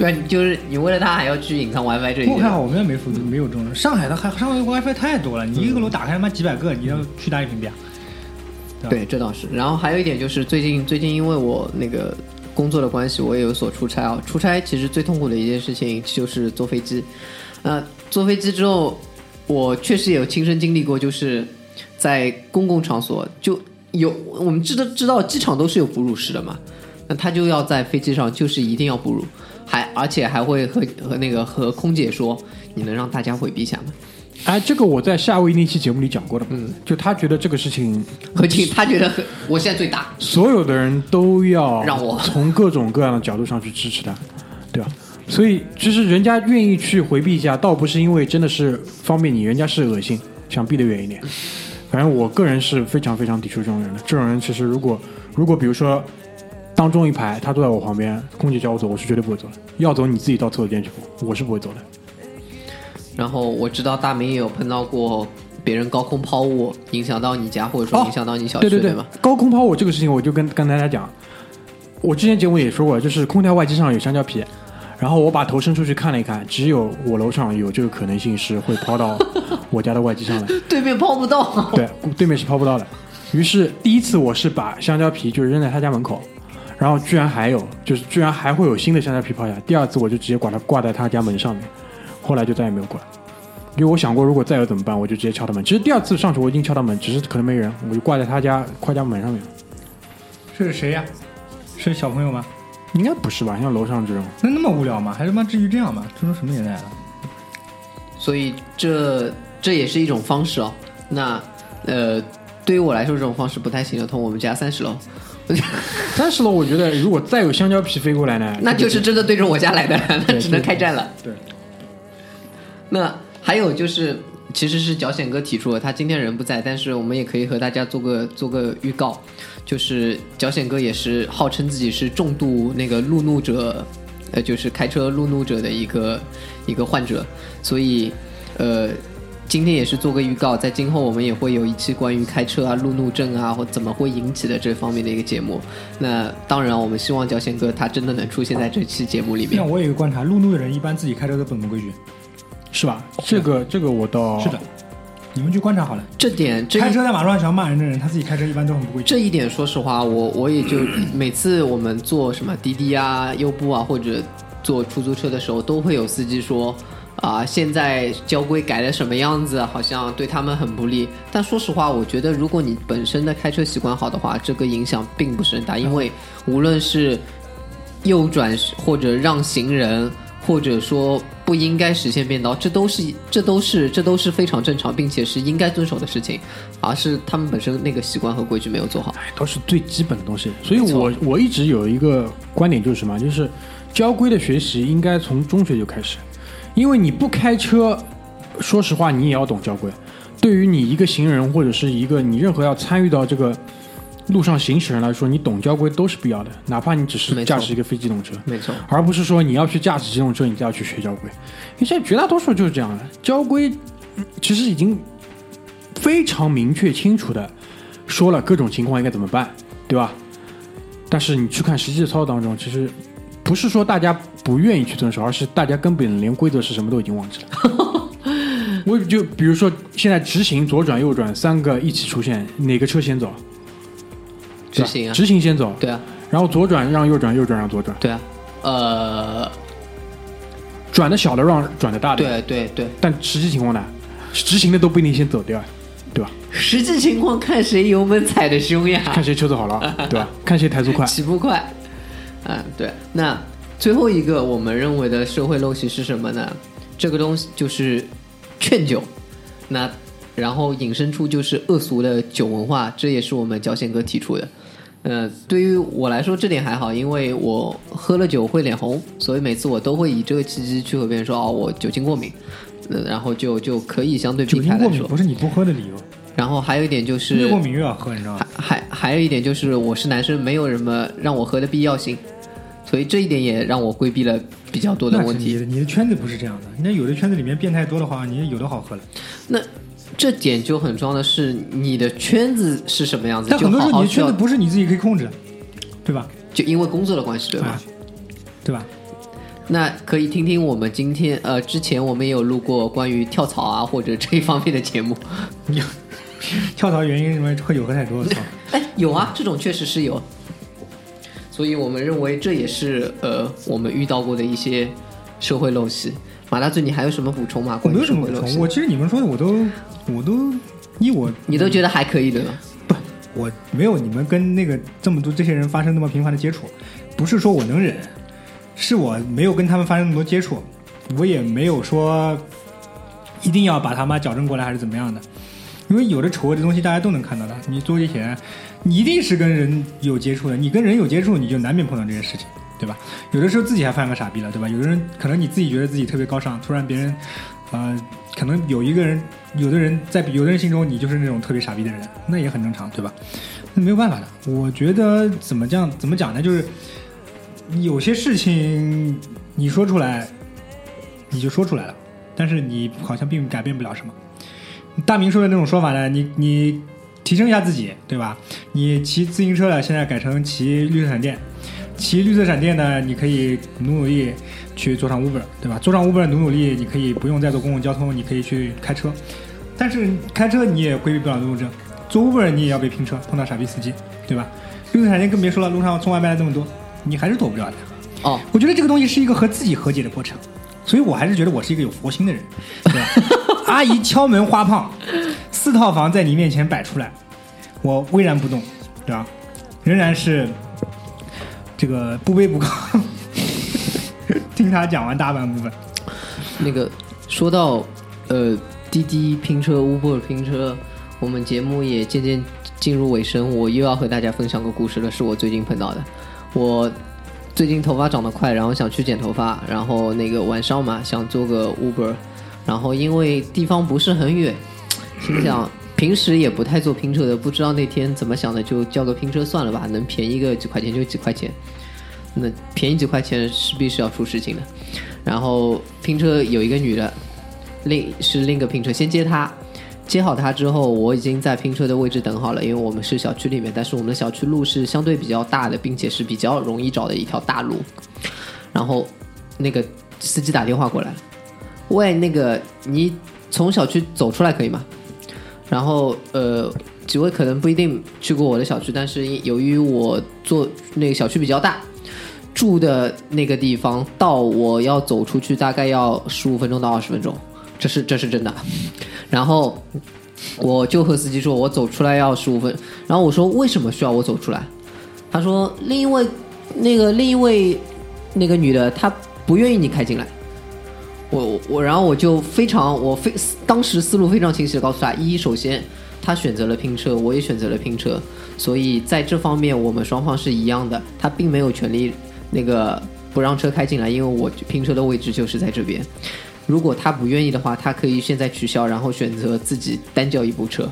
对，你就是你为了他还要去隐藏 WiFi 这一点不过还好，我们那没负没有这种。上海的还上海 WiFi 太多了，你一个楼打开他妈几百个，你要去哪里屏蔽啊？对，这倒是。然后还有一点就是，最近最近因为我那个工作的关系，我也有所出差啊。出差其实最痛苦的一件事情就是坐飞机。呃，坐飞机之后，我确实也有亲身经历过，就是在公共场所就有我们知道知道机场都是有哺乳室的嘛，那他就要在飞机上就是一定要哺乳，还而且还会和和那个和空姐说，你能让大家回避一下吗？哎，这个我在夏威夷那期节目里讲过的，嗯，就他觉得这个事情，和亲他觉得很我现在最大，所有的人都要让我从各种各样的角度上去支持他，对吧？所以其实人家愿意去回避一下，倒不是因为真的是方便你，人家是恶心，想避得远一点。反正我个人是非常非常抵触这种人的。这种人其实如果如果比如说当中一排他坐在我旁边，空姐叫我走，我是绝对不会走的。要走你自己到厕所间去补，我是不会走的。然后我知道大明也有碰到过别人高空抛物影响到你家，或者说哦影响到你小区，对对对吗？，高空抛物这个事情，我就跟跟大家讲，我之前节目也说过，就是空调外机上有香蕉皮，然后我把头伸出去看了一看，只有我楼上有这个可能性是会抛到我家的外机上来，对面抛不到，对，对面是抛不到的。于是第一次我是把香蕉皮就是扔在他家门口，然后居然还有，就是居然还会有新的香蕉皮抛下。第二次我就直接把它挂在他家门上面，后来就再也没有过来。因为我想过，如果再有怎么办，我就直接敲他门。其实第二次上去我已经敲他门，只是可能没人，我就挂在他家快家门上面。这是谁呀？是小朋友吗？应该不是吧？像楼上这种，那那么无聊吗？还他妈至于这样吗？这都什么年代了？所以这这也是一种方式哦。那呃，对于我来说，这种方式不太行得通。我们家三十楼，三十楼，我觉得如果再有香蕉皮飞过来呢，那就是真的对着我家来的，那 只能开战了。对。那还有就是，其实是脚险哥提出的，他今天人不在，但是我们也可以和大家做个做个预告，就是脚险哥也是号称自己是重度那个路怒者，呃，就是开车路怒者的一个一个患者，所以呃。今天也是做个预告，在今后我们也会有一期关于开车啊、路怒症啊或怎么会引起的这方面的一个节目。那当然，我们希望脚贤哥他真的能出现在这期节目里面那。我有一个观察，路怒的人一般自己开车都不怎么规矩。是吧？这个这个我倒是的，你们去观察好了。这点这开车在马路上想骂人的人，他自己开车一般都很不规矩。这一点，说实话，我我也就 每次我们坐什么滴滴啊、优步啊，或者坐出租车的时候，都会有司机说啊、现在交规改了什么样子，好像对他们很不利。但说实话，我觉得如果你本身的开车习惯好的话，这个影响并不是很大，因为无论是右转或者让行人，或者说不应该实现变道，这都是这都是这都是非常正常，并且是应该遵守的事情，而是他们本身那个习惯和规矩没有做好。都是最基本的东西。所以我我一直有一个观点就是什么，就是交规的学习应该从中学就开始，因为你不开车，说实话你也要懂交规。对于你一个行人或者是一个你任何要参与到这个路上行驶人来说，你懂交规都是必要的，哪怕你只是驾驶一个非机动车。没错，而不是说你要去驾驶机动车，你就要去学交规。因为现在绝大多数就是这样的，交规嗯其实已经非常明确清楚的说了各种情况应该怎么办，对吧？但是你去看实际的操作当中，其实不是说大家不愿意去遵守，而是大家根本连规则是什么都已经忘记了。我就比如说现在直行、左转、右转三个一起出现，哪个车先走？直行啊，直行先走，对啊，然后左转让右转，右转让左转，对啊，呃，转的小的让转的大的。对对对，但实际情况呢，直行的都不一定先走掉，对吧？实际情况看谁油门踩的凶呀，看谁车子好了，对吧？看谁抬速快。起步快。嗯，对。那最后一个我们认为的社会陋习是什么呢？这个东西就是劝酒。那然后引申出就是恶俗的酒文化，这也是我们焦宪哥提出的。呃，对于我来说这点还好，因为我喝了酒会脸红，所以每次我都会以这个契机去和别人说哦，我酒精过敏，呃，然后就就可以相对避酒精过。敏不是你不喝的理由，然后还有一点就是越过敏越要喝，你知道吗还？还还有一点就是，我是男生，没有什么让我喝的必要性，所以这一点也让我规避了比较多的问题。你的，你的圈子不是这样的。那有的圈子里面变态多的话，你有的好喝了。那这点就很重要的是，你的圈子是什么样子，就但很多时候你的圈子不是你自己可以控制的，对吧？就因为工作的关系，对吧？啊对吧？那可以听听我们今天呃，之前我们也有录过关于跳槽啊或者这一方面的节目。你 跳槽原因是因为喝酒喝太多，我操！哎，有啊，这种确实是有。所以我们认为这也是呃我们遇到过的一些社会陋习。马大嘴，你还有什么补充吗？我没有什么补充，我其实你们说的我都我都依我你都觉得还可以对吧？我没有你们跟那个这么多这些人发生那么频繁的接触，不是说我能忍，是我没有跟他们发生那么多接触，我也没有说一定要把他妈矫正过来还是怎么样的，因为有的丑恶的东西大家都能看到的。你坐地铁，你一定是跟人有接触的，你跟人有接触，你就难免碰到这些事情，对吧？有的时候自己还犯个傻逼了，对吧？有的人可能你自己觉得自己特别高尚，突然别人，呃，可能有一个人，有的人在有的人心中你就是那种特别傻逼的人，那也很正常，对吧？那没有办法的。我觉得怎么这样怎么讲呢？就是有些事情你说出来，你就说出来了，但是你好像并改变不了什么。大明说的那种说法呢，你你提升一下自己，对吧？你骑自行车了，现在改成骑绿色闪电。骑绿色闪电呢，你可以努努力去坐上 Uber，对吧？坐上 Uber 努努力，你可以不用再坐公共交通，你可以去开车。但是开车你也规避不了路怒症，坐 Uber 你也要被拼车，碰到傻逼司机，对吧？绿色闪电更别说了，路上送外卖的这么多，你还是躲不了的。哦，我觉得这个东西是一个和自己和解的过程，所以我还是觉得我是一个有佛心的人，对吧？阿姨敲门花胖，四套房在你面前摆出来，我巍然不动，对吧？仍然是这个不卑不亢。听他讲完大半部分，那个说到呃滴滴拼车、Uber 拼车，我们节目也渐渐进入尾声，我又要和大家分享个故事了，是我最近碰到的。我最近头发长得快，然后想去剪头发，然后那个晚上嘛想做个 Uber，然后因为地方不是很远，心想平时也不太做拼车的，不知道那天怎么想的，就叫个拼车算了吧，能便宜个几块钱就几块钱。那便宜几块钱势必是要出事情的。然后拼车有一个女的，另是另一个拼车先接她，接好她之后，我已经在拼车的位置等好了，因为我们是小区里面，但是我们的小区路是相对比较大的，并且是比较容易找的一条大路。然后那个司机打电话过来了，喂，那个你从小区走出来可以吗？然后呃，几位可能不一定去过我的小区，但是由于我做那个小区比较大，住的那个地方到我要走出去大概要十五分钟到二十分钟，这是 这是真的。然后我就和司机说，我走出来要十五分。然后我说为什么需要我走出来？他说另一位那个另一位那个女的她不愿意你开进来。我我，然后我就非常我非当时思路非常清晰的告诉他：一，首先他选择了拼车，我也选择了拼车，所以在这方面我们双方是一样的。他并没有权利那个不让车开进来，因为我拼车的位置就是在这边。如果他不愿意的话，他可以现在取消，然后选择自己单叫一部车。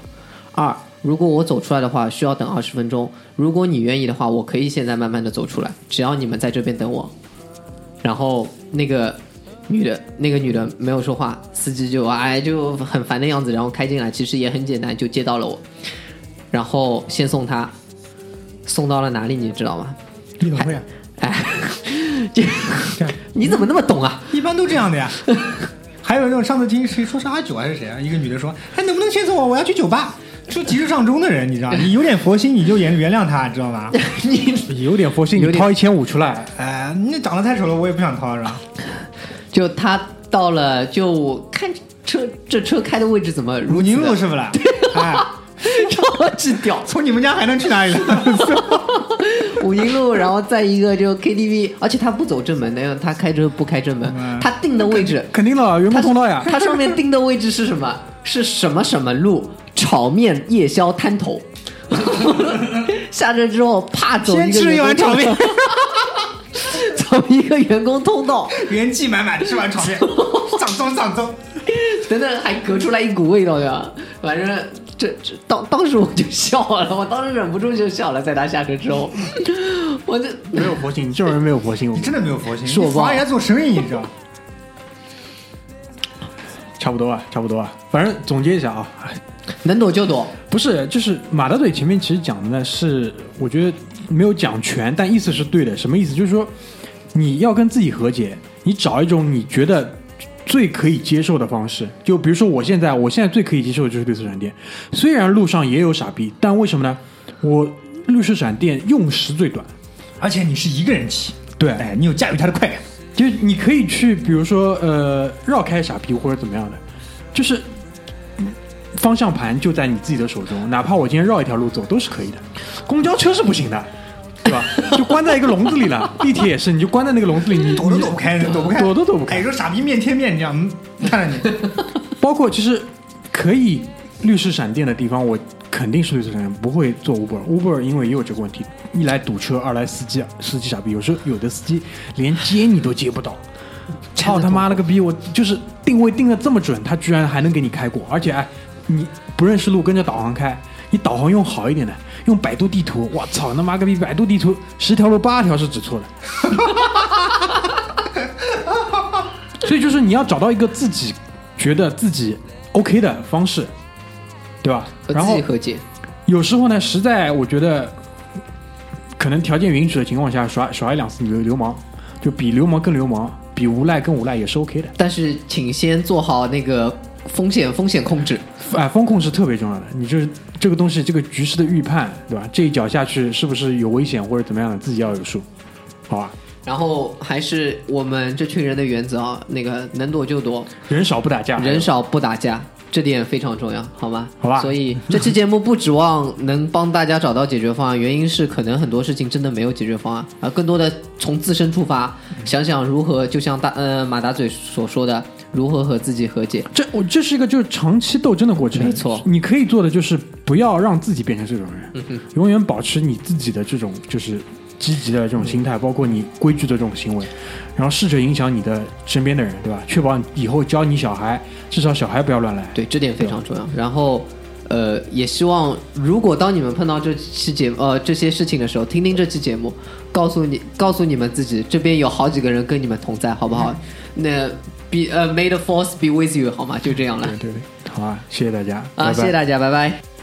二，如果我走出来的话，需要等二十分钟。如果你愿意的话，我可以现在慢慢的走出来，只要你们在这边等我。然后那个女的，那个女的没有说话，司机就哎就很烦的样子，然后开进来，其实也很简单，就接到了我，然后先送她，送到了哪里你知道吗？立法会啊，哎，这你怎么那么懂啊？一般都这样的呀。还有那种上次听谁说是阿九还是谁啊？一个女的说：“哎，能不能先送我？我要去酒吧。”说急着上钟的人，你知道，你有点佛心，你就原原谅他，知道吗？你 有点佛心，你掏一千五出来，哎，你长得太丑了，我也不想掏，是吧？就他到了，就看车这车开的位置怎么如鲁宁路是不啦？哎，超级屌，从你们家还能去哪里呢？武宁路，然后再一个就 KTV，而且他不走正门的，他开车不开正门，嗯他定的位置，肯定了，员工通道呀。他上面定的位置是什么？是什么什么路？炒面夜宵摊头。下车之后，啪走一个先吃一碗炒面，走一个员工通道，元气满满，吃完炒面，上中上中。等等还隔出来一股味道呀。反正这这当当时我就笑了，我当时忍不住就笑了，在他下车之后，我这没有佛性，你这种人没有佛性，你真的没有佛性，是我不好你妨碍人家做生意，你知道？差不多啊，差不多啊。反正总结一下啊，能躲就躲。不是，就是马大嘴前面其实讲的呢是，我觉得没有讲全，但意思是对的。什么意思？就是说你要跟自己和解，你找一种你觉得最可以接受的方式。就比如说我现在，我现在最可以接受的就是绿色闪电，虽然路上也有傻逼，但为什么呢？我绿色闪电用时最短，而且你是一个人骑，对，哎，你有驾驭它的快感。就是你可以去，比如说呃绕开傻逼或者怎么样的，就是嗯方向盘就在你自己的手中，哪怕我今天绕一条路走都是可以的。公交车是不行的，对吧？就关在一个笼子里了。地铁也是，你就关在那个笼子里，你躲都躲不开，躲不开，躲都躲不开哎，说傻逼面贴面，你这样嗯看着你，包括其实可以绿色闪电的地方，我肯定是绿色闪电，不会做 Uber。Uber 因为也有这个问题，一来堵车，二来司机司机傻逼，有时候有的司机连接你都接不到。操他妈了个逼！我就是定位定的这么准，他居然还能给你开过，而且哎，你不认识路跟着导航开，你导航用好一点的，用百度地图，我操他妈个逼！百度地图十条路八条是指错的。所以就是你要找到一个自己觉得自己 OK 的方式，对吧？和然后和解，有时候呢，实在我觉得可能条件允许的情况下，耍耍一两次流流氓，就比流氓更流氓，比无赖更无赖也是 OK 的。但是请先做好那个风险风险控制。哎，风控是特别重要的。你就是这个东西，这个局势的预判，对吧？这一脚下去是不是有危险或者怎么样的，自己要有数，好吧？然后还是我们这群人的原则啊，那个能躲就躲，人少不打架，人少不打架，这点非常重要，好吗？好吧所以这期节目不指望能帮大家找到解决方案，原因是可能很多事情真的没有解决方案啊，更多的从自身出发，想想如何，就像大呃马大嘴所说的，如何和自己和解。这我这是一个就是长期斗争的过程，没错你可以做的就是不要让自己变成这种人，永远保持你自己的这种就是积极的这种心态，包括你规矩的这种行为，然后试着影响你的身边的人，对吧？确保以后教你小孩，至少小孩不要乱来。对，这点非常重要。然后，呃，也希望如果当你们碰到这期节呃这些事情的时候，听听这期节目，告诉你告诉你们自己，这边有好几个人跟你们同在，好不好？那 be 呃 may the force be with you，好吗？就这样了对对对，好啊，谢谢大家，啊，拜拜谢谢大家，拜拜。